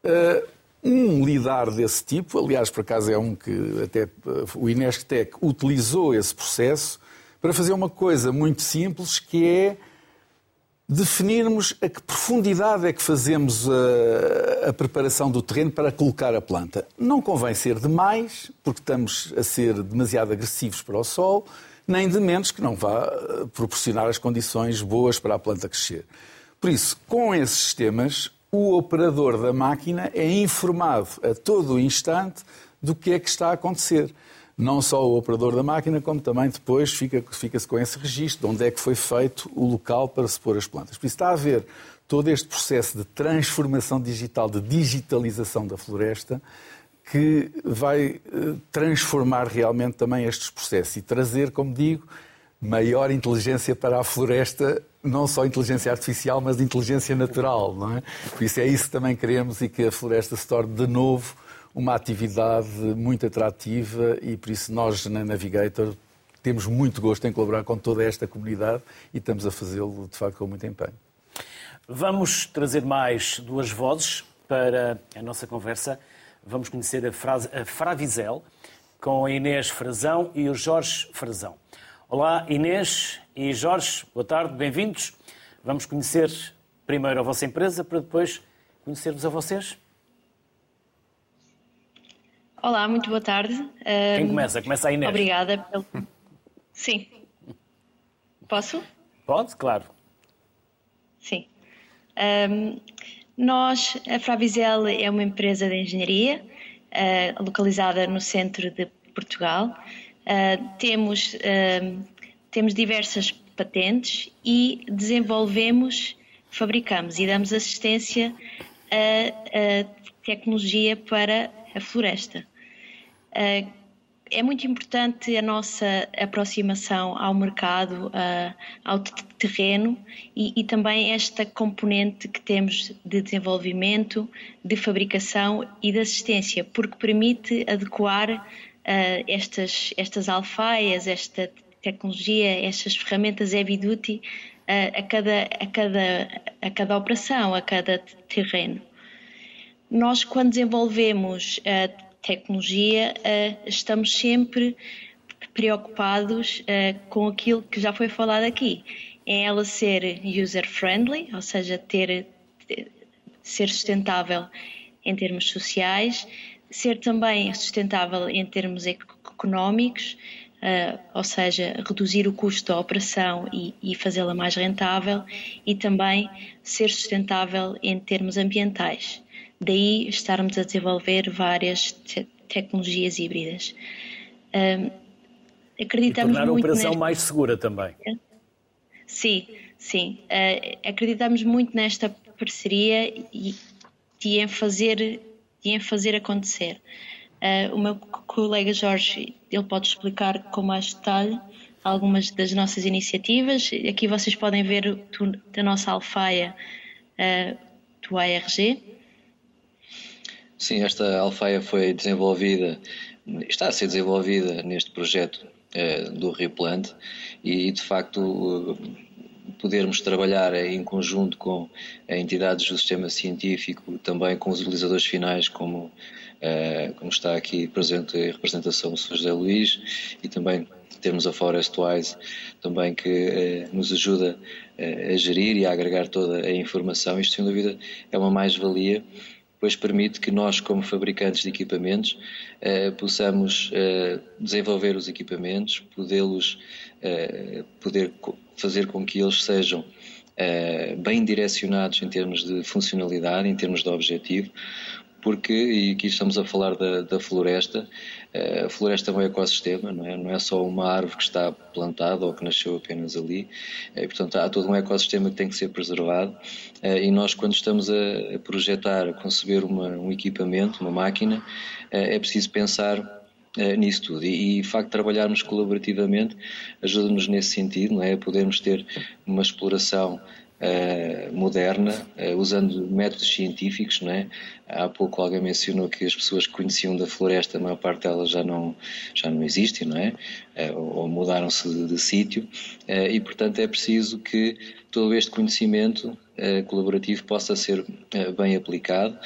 Eh, um lidar desse tipo, aliás, por acaso é um que até eh, o Inestec utilizou esse processo para fazer uma coisa muito simples que é definirmos a que profundidade é que fazemos a, a, preparação do terreno para colocar a planta. Não convém ser demais, porque estamos a ser demasiado agressivos para o sol, nem de menos que não vá eh, proporcionar as condições boas para a planta crescer. Por isso, com esses sistemas, o operador da máquina é informado a todo o instante do que é que está a acontecer não só o operador da máquina, como também depois fica-se fica com esse registro de onde é que foi feito o local para se pôr as plantas. Por isso está a haver todo este processo de transformação digital, de digitalização da floresta, que vai eh, transformar realmente também estes processos e trazer, como digo, maior inteligência para a floresta, não só inteligência artificial, mas inteligência natural, não é? Por isso é isso que também queremos e que a floresta se torne de novo uma atividade muito atrativa e por isso nós na Navigator temos muito gosto em colaborar com toda esta comunidade e estamos a fazê-lo de facto com muito empenho. Vamos trazer mais duas vozes para a nossa conversa. Vamos conhecer a, frase, a Fravizel com a Inês Frazão e o Jorge Frazão. Olá Inês e Jorge, boa tarde, bem-vindos. Vamos conhecer primeiro a vossa empresa para depois conhecermos a vocês. Olá, muito boa tarde. Quem começa? Começa a Inês. Obrigada. Pelo... Sim. Posso? Pode, claro. Sim. Um, nós, a Fravizel é uma empresa de engenharia uh, localizada no centro de Portugal. Uh, temos, uh, temos diversas patentes e desenvolvemos, fabricamos e damos assistência a, a tecnologia para a floresta. Uh, é muito importante a nossa aproximação ao mercado, uh, ao terreno e, e, também esta componente que temos de desenvolvimento, de fabricação e de assistência, porque permite adequar uh, estas, estas alfaias, esta tecnologia, estas ferramentas heavy duty uh, a, cada, a, cada, a cada operação, a cada terreno. Nós, quando desenvolvemos tecnologia, uh, estamos sempre preocupados uh, com aquilo que já foi falado aqui, em ela ser user-friendly, ou seja, ter, ter, ser sustentável em termos sociais, ser também sustentável em termos económicos, uh, ou seja, reduzir o custo da operação e, e fazê-la mais rentável, e também ser sustentável em termos ambientais. Daí estarmos a desenvolver várias te tecnologias híbridas. Um, acreditamos e tornar a operação nesta... mais segura também. Sim, sim. Uh, acreditamos muito nesta parceria e, e em fazer e em fazer acontecer. Uh, o meu colega Jorge ele pode explicar com mais detalhe algumas das nossas iniciativas. Aqui vocês podem ver da nossa alfaia uh, do ARG Sim, esta alfaia foi desenvolvida, está a ser desenvolvida neste projeto uh, do Replant e, de facto, uh, podermos trabalhar em conjunto com entidades do sistema científico, também com os utilizadores finais, como, como está aqui presente em representação do Sr. José Luís, e também temos a Forestwise, também que nos ajuda a gerir e a agregar toda a informação. Isto, sem dúvida, é uma mais-valia pois permite que nós, como fabricantes de equipamentos, eh, possamos eh, desenvolver os equipamentos, podê-los, eh, poder fazer com que eles sejam bem direcionados em termos de funcionalidade, em termos de objetivo, porque, e aqui estamos a falar da, da floresta, eh, a floresta é um ecossistema, não é? não é só uma árvore que está plantada ou que nasceu apenas ali, e, eh, portanto há todo um ecossistema que tem que ser preservado eh, e nós quando estamos a projetar, a conceber uma, um equipamento, uma máquina, é preciso pensar nisso tudo. E, e, o facto de trabalharmos colaborativamente ajuda-nos nesse sentido, não é? Podermos ter uma exploração uh, moderna, uh, usando métodos científicos, não é? Há pouco alguém mencionou que as pessoas que conheciam da floresta, a maior parte delas já não, já não existem, não é? Uh, ou mudaram-se de, de sítio, e portanto é preciso que todo este conhecimento colaborativo possa ser bem aplicado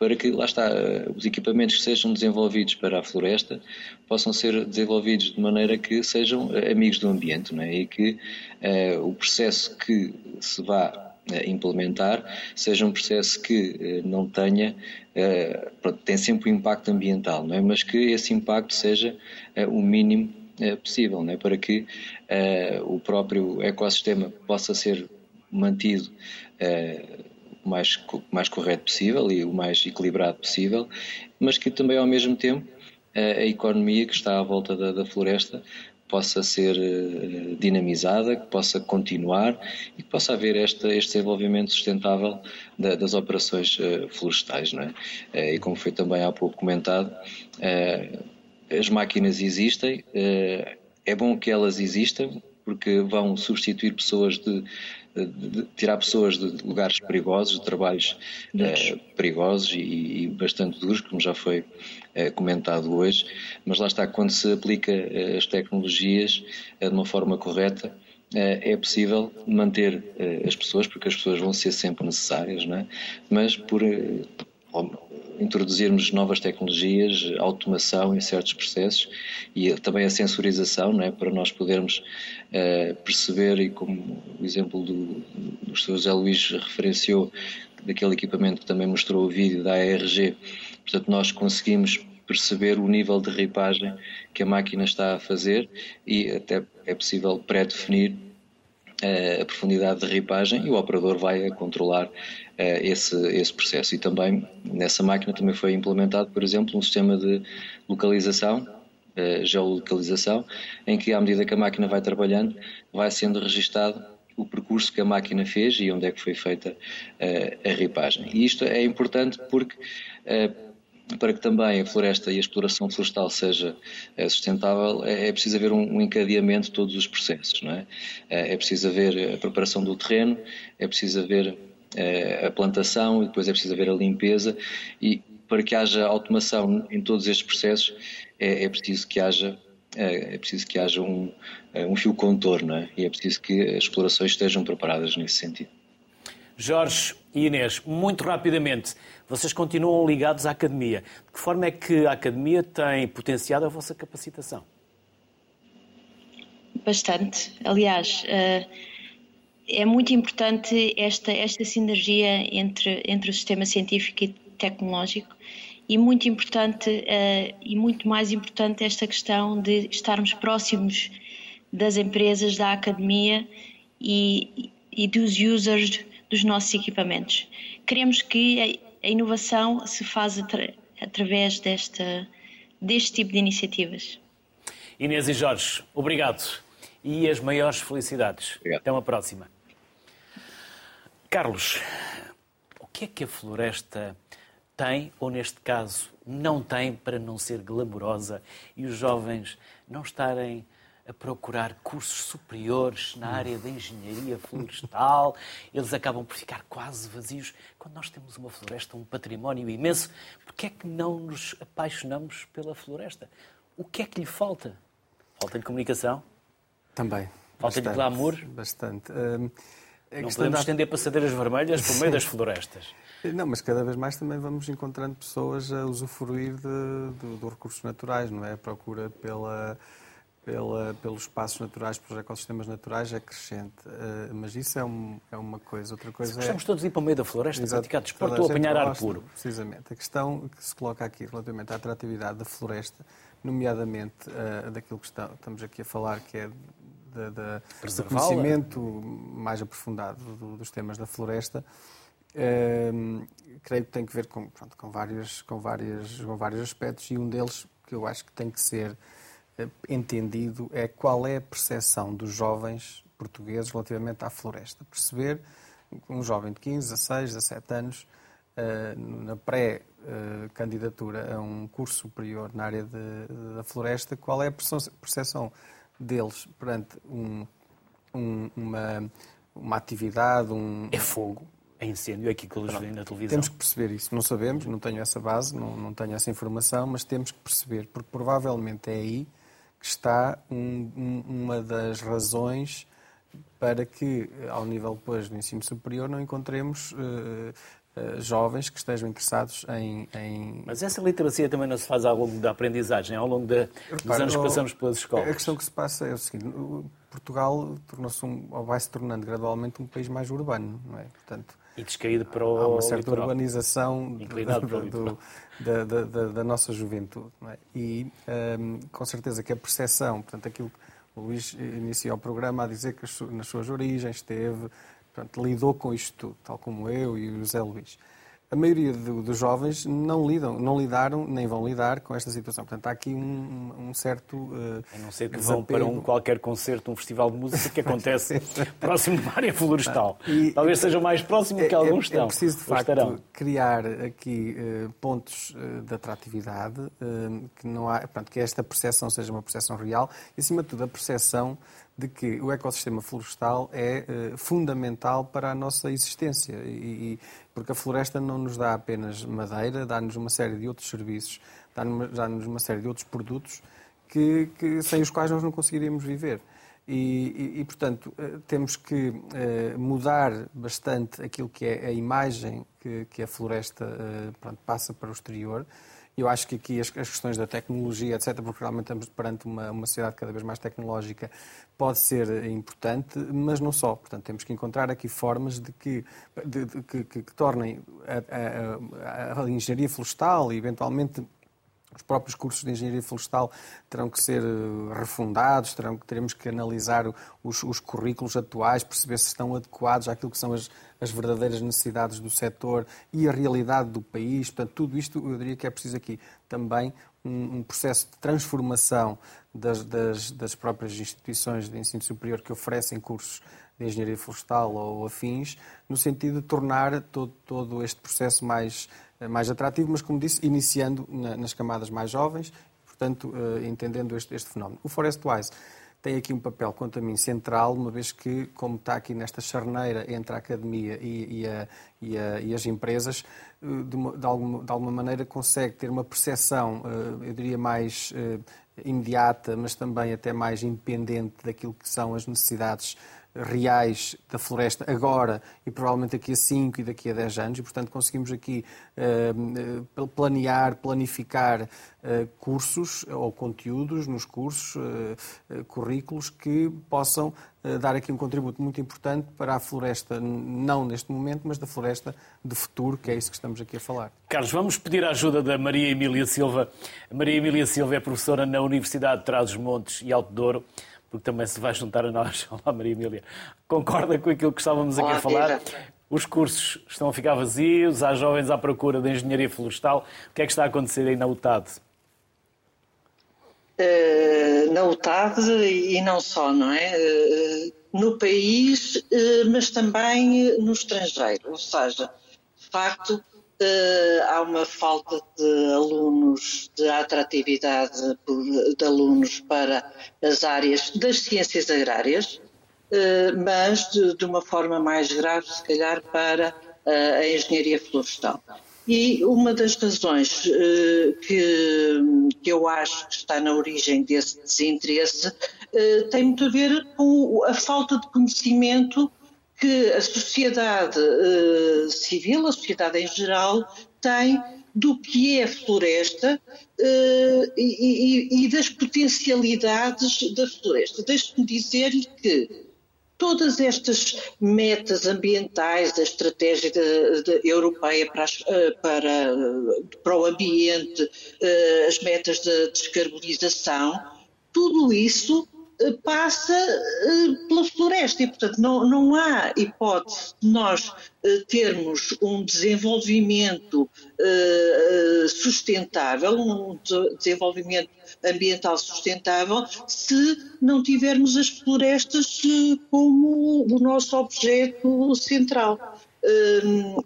para que, lá está, eh, os equipamentos que sejam desenvolvidos para a floresta possam ser desenvolvidos de maneira que sejam eh, amigos do ambiente não é? e que uh, o processo que se vá implementar seja um processo que não tenha, uh, tem sempre um impacto ambiental, não é? mas que esse impacto seja o mínimo possível, não é? para que o próprio ecossistema possa ser mantido mais, mais correto possível e o mais equilibrado possível, mas que também ao mesmo tempo a, economia que está à volta da, da floresta possa ser uh, dinamizada, que possa continuar e que possa haver este, desenvolvimento sustentável da, das operações uh, florestais. Não é? Uh, e como foi também há pouco comentado, as máquinas existem, é bom que elas existam, porque vão substituir pessoas de, de tirar pessoas de lugares perigosos, de trabalhos uh, perigosos e, e, bastante duros, como já foi uh, comentado hoje, mas lá está, quando se aplica uh, as tecnologias de uma forma correta, é possível manter as pessoas, porque as pessoas vão ser sempre necessárias, não é? mas por introduzirmos novas tecnologias, automação em certos processos e também a sensorização, não é? para nós podermos uh, perceber, e como o exemplo do, do Sr. José Luís referenciou, daquele equipamento que também mostrou o vídeo da ARG, portanto nós conseguimos perceber o nível de ripagem que a máquina está a fazer e até é possível pré-definir a profundidade de ripagem e o operador vai a controlar eh, esse, esse processo. E também nessa máquina também foi implementado, por exemplo, um sistema de localização, eh, geolocalização, em que à medida que a máquina vai trabalhando, vai sendo registado o percurso que a máquina fez e onde é que foi feita eh, a ripagem. E isto é importante porque para que também a floresta e a exploração florestal seja sustentável, é, é preciso haver um encadeamento de todos os processos. Não é? é preciso haver a preparação do terreno, é preciso haver é, a plantação e depois é preciso haver a limpeza e para que haja automação em todos estes processos é, é preciso que haja é, preciso que haja um, um fio contorno é? e é preciso que as explorações estejam preparadas nesse sentido. Jorge e Inês, muito rapidamente, vocês continuam ligados à academia. De que forma é que a academia tem potenciado a vossa capacitação? Bastante. Aliás, uh é muito importante esta, esta sinergia entre, entre o sistema científico e tecnológico e muito importante uh, e muito mais importante esta questão de estarmos próximos das empresas, da academia e, e dos users dos nossos equipamentos. Queremos que a, inovação se faça atra, através desta, deste tipo de iniciativas. Inês e Jorge, obrigado e as maiores felicidades. Obrigado. Até uma próxima. Carlos, o que é que a floresta tem, ou neste caso não tem, para não ser glamourosa e os jovens não estarem a procurar cursos superiores na área da engenharia florestal. Eles acabam por ficar quase vazios. Quando nós temos uma floresta, um património imenso, por que é que não nos apaixonamos pela floresta? O que é que lhe falta? Falta-lhe comunicação? Também. Falta-lhe glamour? Bastante. Uh, não podemos da... estender passadeiras vermelhas por meio das florestas. Não, mas cada vez mais também vamos encontrando pessoas a usufruir de, de, de recursos naturais, não é? A procura pela, pela, pelos espaços naturais, pelos ecossistemas naturais é crescente. Uh, mas isso é, um, é, uma coisa. Outra coisa se é... todos ir para o meio da floresta, Exato, praticar desporto ou apanhar ar puro. Precisamente. A questão que se coloca aqui relativamente à atratividade da floresta, nomeadamente uh, daquilo que está, estamos aqui a falar, que é de, de, do conhecimento mais aprofundado do, dos temas da floresta, uh, creio que tem que ver com, pronto, com, vários, com, várias, com vários aspectos e um deles que eu acho que tem que ser eh, entendido é qual é a percepção dos jovens portugueses relativamente à floresta. Perceber um jovem de 15, 16, 17 anos, eh, na pré-candidatura a um curso superior na área de, da floresta, qual é a percepção deles perante um, um, uma, uma atividade, um... É fogo, é incêndio, é aquilo que eles veem na televisão. Temos que perceber isso. Não sabemos, não tenho essa base, não, não tenho essa informação, mas temos que perceber, porque provavelmente é aí que está um, um, uma das razões para que, ao nível depois do ensino superior, não encontremos uh, uh, jovens que estejam interessados em, em, Mas essa literacia também não se faz ao longo da aprendizagem, ao longo de, dos anos que passamos pelas escolas. A questão que se passa é o seguinte: Portugal tornou-se um, ou vai se tornando gradualmente um país mais urbano, não é? Portanto, e descaído para o Há uma certa litoral. urbanização do, do, da, da, da, nossa juventude. É? E um, com certeza que a percepção, portanto, aquilo que o Luís iniciou o programa a dizer que nas suas origens teve, portanto, lidou com isto tudo, tal como eu e o José Luís a maioria do, dos jovens não lidam, não lidaram, nem vão lidar com esta situação. Portanto, há aqui um, um certo. Uh, a não ser que desapego. vão para um qualquer concerto, um festival de música que acontece próximo de uma área florestal. E, Talvez seja mais próximo que alguns é, estão. É preciso, de facto, estarão. criar aqui uh, pontos uh, de atratividade, que, não há, portanto, que esta percepção seja uma percepção real e, acima de tudo, a percepção de que o ecossistema florestal é uh, fundamental para a nossa existência, e, e, porque a floresta não nos dá apenas madeira, dá-nos uma série de outros serviços, dá-nos uma série de outros produtos que, que, sem os quais nós não conseguiríamos viver. E, e, e portanto, uh, temos que uh, mudar bastante aquilo que é a imagem que, que a floresta pronto, passa para o exterior eu acho que aqui as, as questões da tecnologia, etc., porque realmente estamos perante uma, uma sociedade cada vez mais tecnológica, pode ser importante, mas não só. Portanto, temos que encontrar aqui formas de que, de, de, que, que, tornem a, a, a engenharia florestal e, eventualmente, os próprios cursos de engenharia florestal terão que ser eh, refundados, terão, teremos que analisar os, os, currículos atuais, perceber se estão adequados àquilo que são as, as verdadeiras necessidades do setor e a realidade do país. Portanto, tudo isto eu diria que é preciso aqui também um, um processo de transformação das, das, das próprias instituições de ensino superior que oferecem cursos de engenharia florestal ou afins, no sentido de tornar todo, todo este processo mais mais atrativo, mas, como disse, iniciando na, nas camadas mais jovens, portanto, uh, entendendo este, este, fenómeno. O Forestwise tem aqui um papel, quanto a mim, central, uma vez que, como está aqui nesta charneira entre a academia e, e, a, e, a, e as empresas, eh, de, uma, de, alguma, de, alguma, maneira consegue ter uma percepção, eu diria, mais imediata, mas também até mais independente daquilo que são as necessidades reais da floresta agora e provavelmente daqui a 5 e daqui a 10 anos e, portanto, conseguimos aqui uh, planear, planificar uh, cursos ou conteúdos nos cursos, uh, currículos que possam dar aqui um contributo muito importante para a floresta, não neste momento, mas da floresta de futuro, que é isso que estamos aqui a falar. Carlos, vamos pedir a ajuda da Maria Emília Silva. Maria Emília Silva é professora na Universidade de Trás-os-Montes e Alto Douro porque também se vai juntar a nós. Olá, Maria Emília. Concorda com aquilo que estávamos aqui a falar? Os cursos estão a ficar vazios, há jovens à procura de engenharia florestal. O que é que está a acontecer aí na UTAD? Uh, na UTAD e não só, não é? Uh, no país, uh, mas também no estrangeiro. Ou seja, de facto, Uh, há uma falta de alunos, de atratividade de alunos para as áreas das ciências agrárias, uh, mas de, de, uma forma mais grave, se calhar, para uh, a engenharia florestal. E uma das razões que, que eu acho que está na origem desse desinteresse tem muito a ver com a falta de conhecimento que a sociedade uh, civil, a sociedade em geral, tem do que é floresta uh, e, e, e, das potencialidades da floresta. Deixe-me dizer-lhe que todas estas metas ambientais, a estratégia de, de, europeia para, as, eh, para, para, o ambiente, as metas de descarbonização, tudo isso passa eh, pela floresta e, portanto, não, não há hipótese de nós eh, termos um desenvolvimento eh, sustentável, um desenvolvimento ambiental sustentável, se não tivermos as florestas como o nosso objeto central.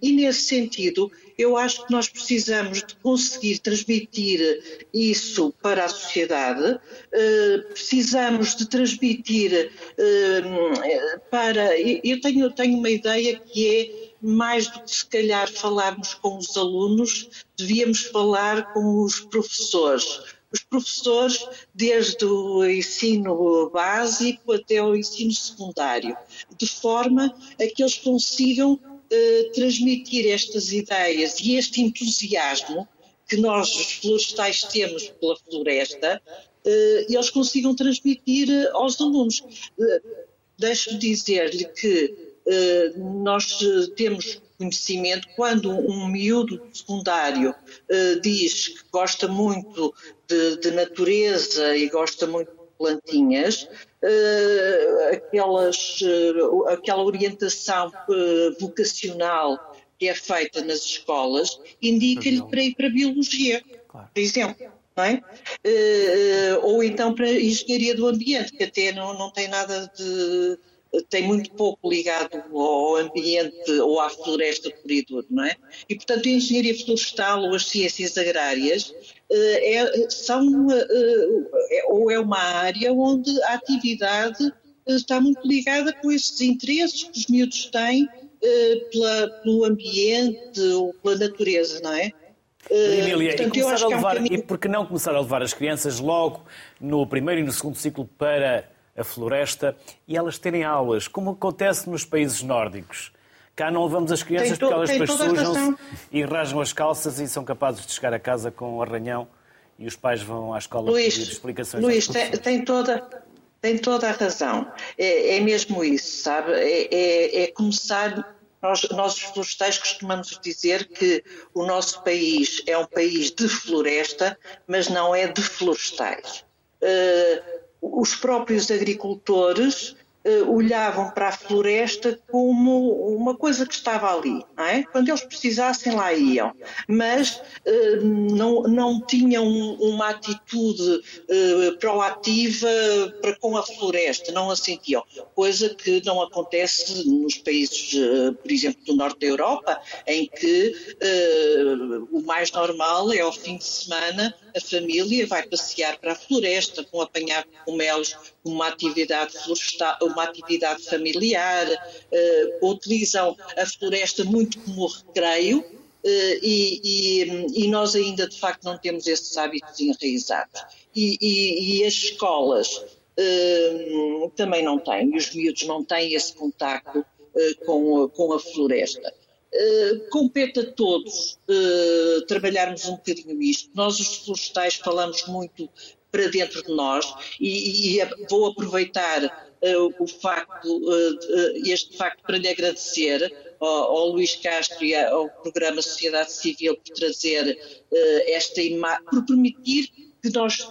E nesse sentido, eu acho que nós precisamos de conseguir transmitir isso para a sociedade, eh, precisamos de transmitir eh, para. Eu tenho, tenho uma ideia que é mais do que se calhar falarmos com os alunos, devíamos falar com os professores. Os professores, desde o ensino básico até o ensino secundário, de forma a que eles consigam eh, transmitir estas ideias e este entusiasmo que nós, os florestais, temos pela floresta, uh, eles consigam transmitir aos alunos. Uh, Deixe-me dizer-lhe que nós temos conhecimento quando um miúdo secundário diz que gosta muito de, de natureza e gosta muito plantinhas, uh, aquelas, uh, aquela orientação uh, vocacional que é feita nas escolas indica-lhe para ir para a biologia, por exemplo. É? ou então para a engenharia do ambiente, que até não, não tem nada de tem muito pouco ligado ao ambiente ou à floresta por e não é? E, portanto, a engenharia florestal ou as ciências agrárias eh, é, são, eh, é, ou é uma área onde a atividade eh, está muito ligada com esses interesses que os miúdos têm pela, pelo ambiente ou pela natureza, não é? Emília, Portanto, e, começar a levar, é um caminho... e por que não começar a levar as crianças logo no primeiro e no segundo ciclo para a floresta e elas terem aulas, como acontece nos países nórdicos? Cá não levamos as crianças porque elas depois sujam-se e rasgam as calças e são capazes de chegar a casa com um arranhão e os pais vão à escola Luís, pedir explicações. Luís, tem, tem, toda, tem toda a razão. É, é mesmo isso, sabe? É, é, é começar nós, nós, os florestais, costumamos dizer que o nosso país é um país de floresta, mas não é de florestais. Uh, os próprios agricultores olhavam para a floresta como uma coisa que estava ali, é? Quando eles precisassem lá iam, mas uh, não, não tinham uma atitude uh, proativa para com a floresta, não a sentiam, coisa que não acontece nos países, por exemplo, do norte da Europa, em que o mais normal é ao fim de semana a família vai passear para a floresta, com apanhar cogumelos, uma atividade florestal, uma atividade familiar, uh, utilizam a floresta muito como recreio uh, e, e, e, nós ainda de facto não temos esses hábitos enraizados. E, e, as escolas uh, também não têm, os miúdos não têm esse contacto com, com a floresta. Uh, compete a todos uh, trabalharmos um bocadinho isto. Nós, os florestais, falamos muito para dentro de nós e, e vou aproveitar o facto, este facto para lhe agradecer ao, ao Luís Castro e ao programa Sociedade Civil por trazer esta imagem, por permitir que nós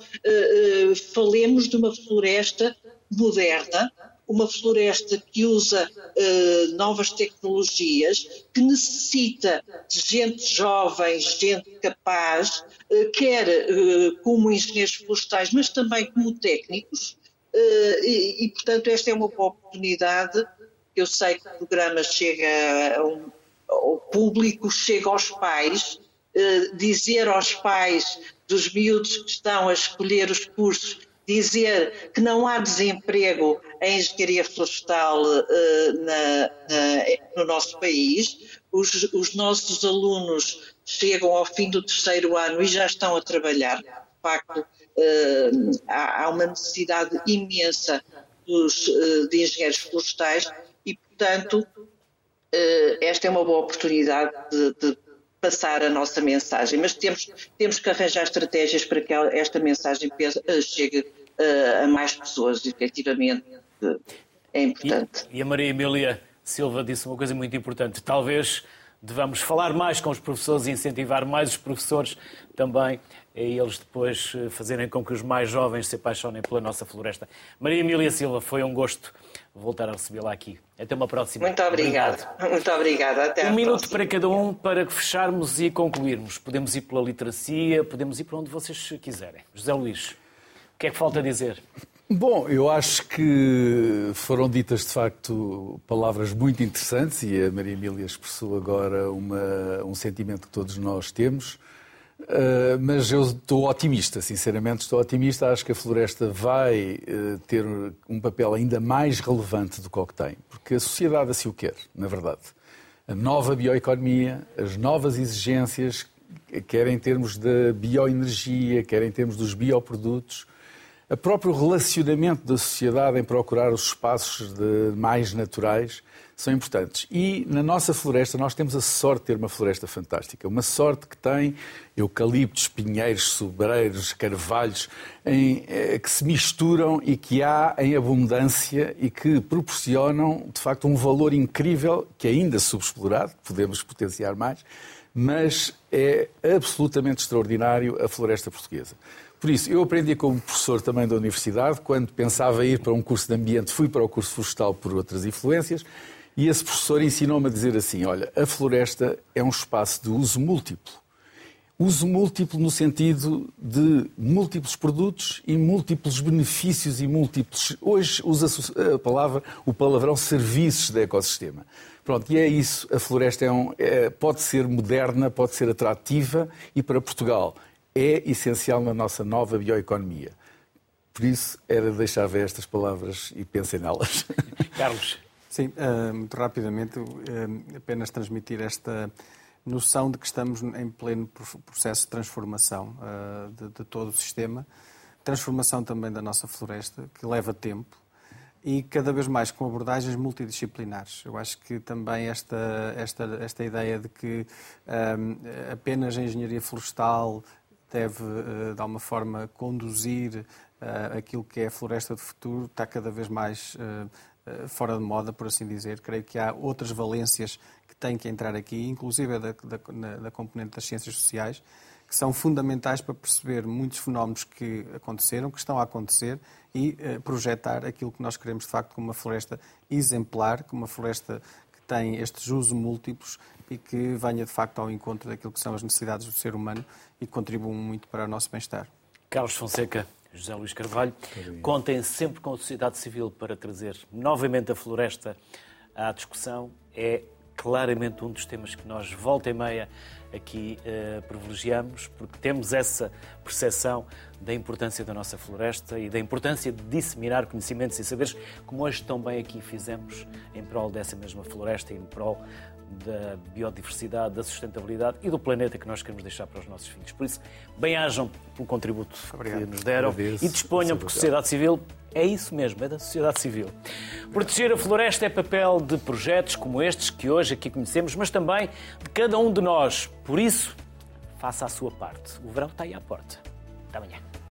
falemos de uma floresta moderna, uma floresta que usa uh, novas tecnologias, que necessita de gente jovem, gente capaz, uh, quer uh, como engenheiros florestais, mas também como técnicos. E, e, portanto, esta é uma boa oportunidade. Eu sei que o programa chega a um, o público chega aos pais, dizer aos pais dos miúdos que estão a escolher os cursos, dizer que não há desemprego em engenharia florestal na, na, no nosso país. Os, os nossos alunos chegam ao fim do terceiro ano e já estão a trabalhar. De facto, há uma necessidade imensa dos, de engenheiros florestais e, portanto, esta é uma boa oportunidade de, de passar a nossa mensagem, mas temos, temos que arranjar estratégias para que esta mensagem chegue uh, a mais pessoas, efetivamente. É importante. E, e a Maria Emília Silva disse uma coisa muito importante. Talvez devamos falar mais com os professores e incentivar mais os professores também a eles depois eh, fazerem com que os mais jovens se apaixonem pela nossa floresta. Maria Emília Silva, foi um gosto voltar a recebê-la aqui. Até uma próxima. Muito obrigado. Muito obrigada. Até um minuto próxima. para cada um para fecharmos e concluirmos. Podemos ir pela literacia, podemos ir para onde vocês quiserem. José Luís, o que é que falta dizer? Bom, eu acho que foram ditas de facto palavras muito interessantes e a Maria Emília expressou agora uma, um sentimento que todos nós temos. Uh, mas eu estou otimista, sinceramente estou otimista. Acho que a floresta vai uh, ter um papel ainda mais relevante do que o que tem, porque a sociedade assim o quer, na verdade. A nova bioeconomia, as novas exigências, quer em termos da bioenergia, quer em termos dos bioprodutos, o próprio relacionamento da sociedade em procurar os espaços mais naturais são importantes. E na nossa floresta, nós temos a sorte de ter uma floresta fantástica. Uma sorte que tem eucaliptos, pinheiros, sobreiros, carvalhos, em, eh, que se misturam e que há em abundância e que proporcionam, de facto, um valor incrível que é ainda subexplorado, podemos potenciar mais, mas é absolutamente extraordinário a floresta portuguesa. Por isso, eu aprendi como professor também da universidade, quando pensava ir para um curso de ambiente, fui para o curso florestal por outras influências, e esse professor ensinou-me a dizer assim: olha, a floresta é um espaço de uso múltiplo. Uso múltiplo no sentido de múltiplos produtos e múltiplos benefícios e múltiplos. Hoje usa a palavra, o palavrão serviços do ecossistema. Pronto, e é isso. A floresta é um, é, pode ser moderna, pode ser atrativa e para Portugal é essencial na nossa nova bioeconomia. Por isso, era deixar ver estas palavras e pensem nelas. Carlos. Sim, uh, muito rapidamente, uh, apenas transmitir esta noção de que estamos em pleno processo de transformação uh, de, de, todo o sistema, transformação também da nossa floresta, que leva tempo e cada vez mais com abordagens multidisciplinares. Eu acho que também esta, esta, esta ideia de que apenas a engenharia florestal deve, de alguma forma, conduzir aquilo que é a floresta do futuro está cada vez mais eh, fora de moda, por assim dizer. Creio que há outras valências que têm que entrar aqui, inclusive da, da, da componente das ciências sociais, que são fundamentais para perceber muitos fenómenos que aconteceram, que estão a acontecer e projetar aquilo que nós queremos de facto como uma floresta exemplar, como uma floresta que tem estes usos múltiplos e que venha de facto ao encontro daquilo que são as necessidades do ser humano e contribuam muito para o nosso bem-estar. Carlos Fonseca, José Luís Carvalho. Contem sempre com a sociedade civil para trazer novamente a floresta à discussão. É claramente um dos temas que nós, volta e meia, aqui uh, privilegiamos, porque temos essa percepção da importância da nossa floresta e da importância de disseminar conhecimentos e saberes, como hoje tão bem aqui fizemos em prol dessa mesma floresta e em prol da biodiversidade, da sustentabilidade e do planeta que nós queremos deixar para os nossos filhos. Por isso, bem-ajam pelo contributo Obrigado. que nos deram Agradeço. e disponham, porque a sociedade civil é isso mesmo, é da sociedade civil. Proteger a floresta é papel de projetos como estes que hoje aqui conhecemos, mas também de cada um de nós. Por isso, faça a sua parte. O verão está aí à porta. Até amanhã.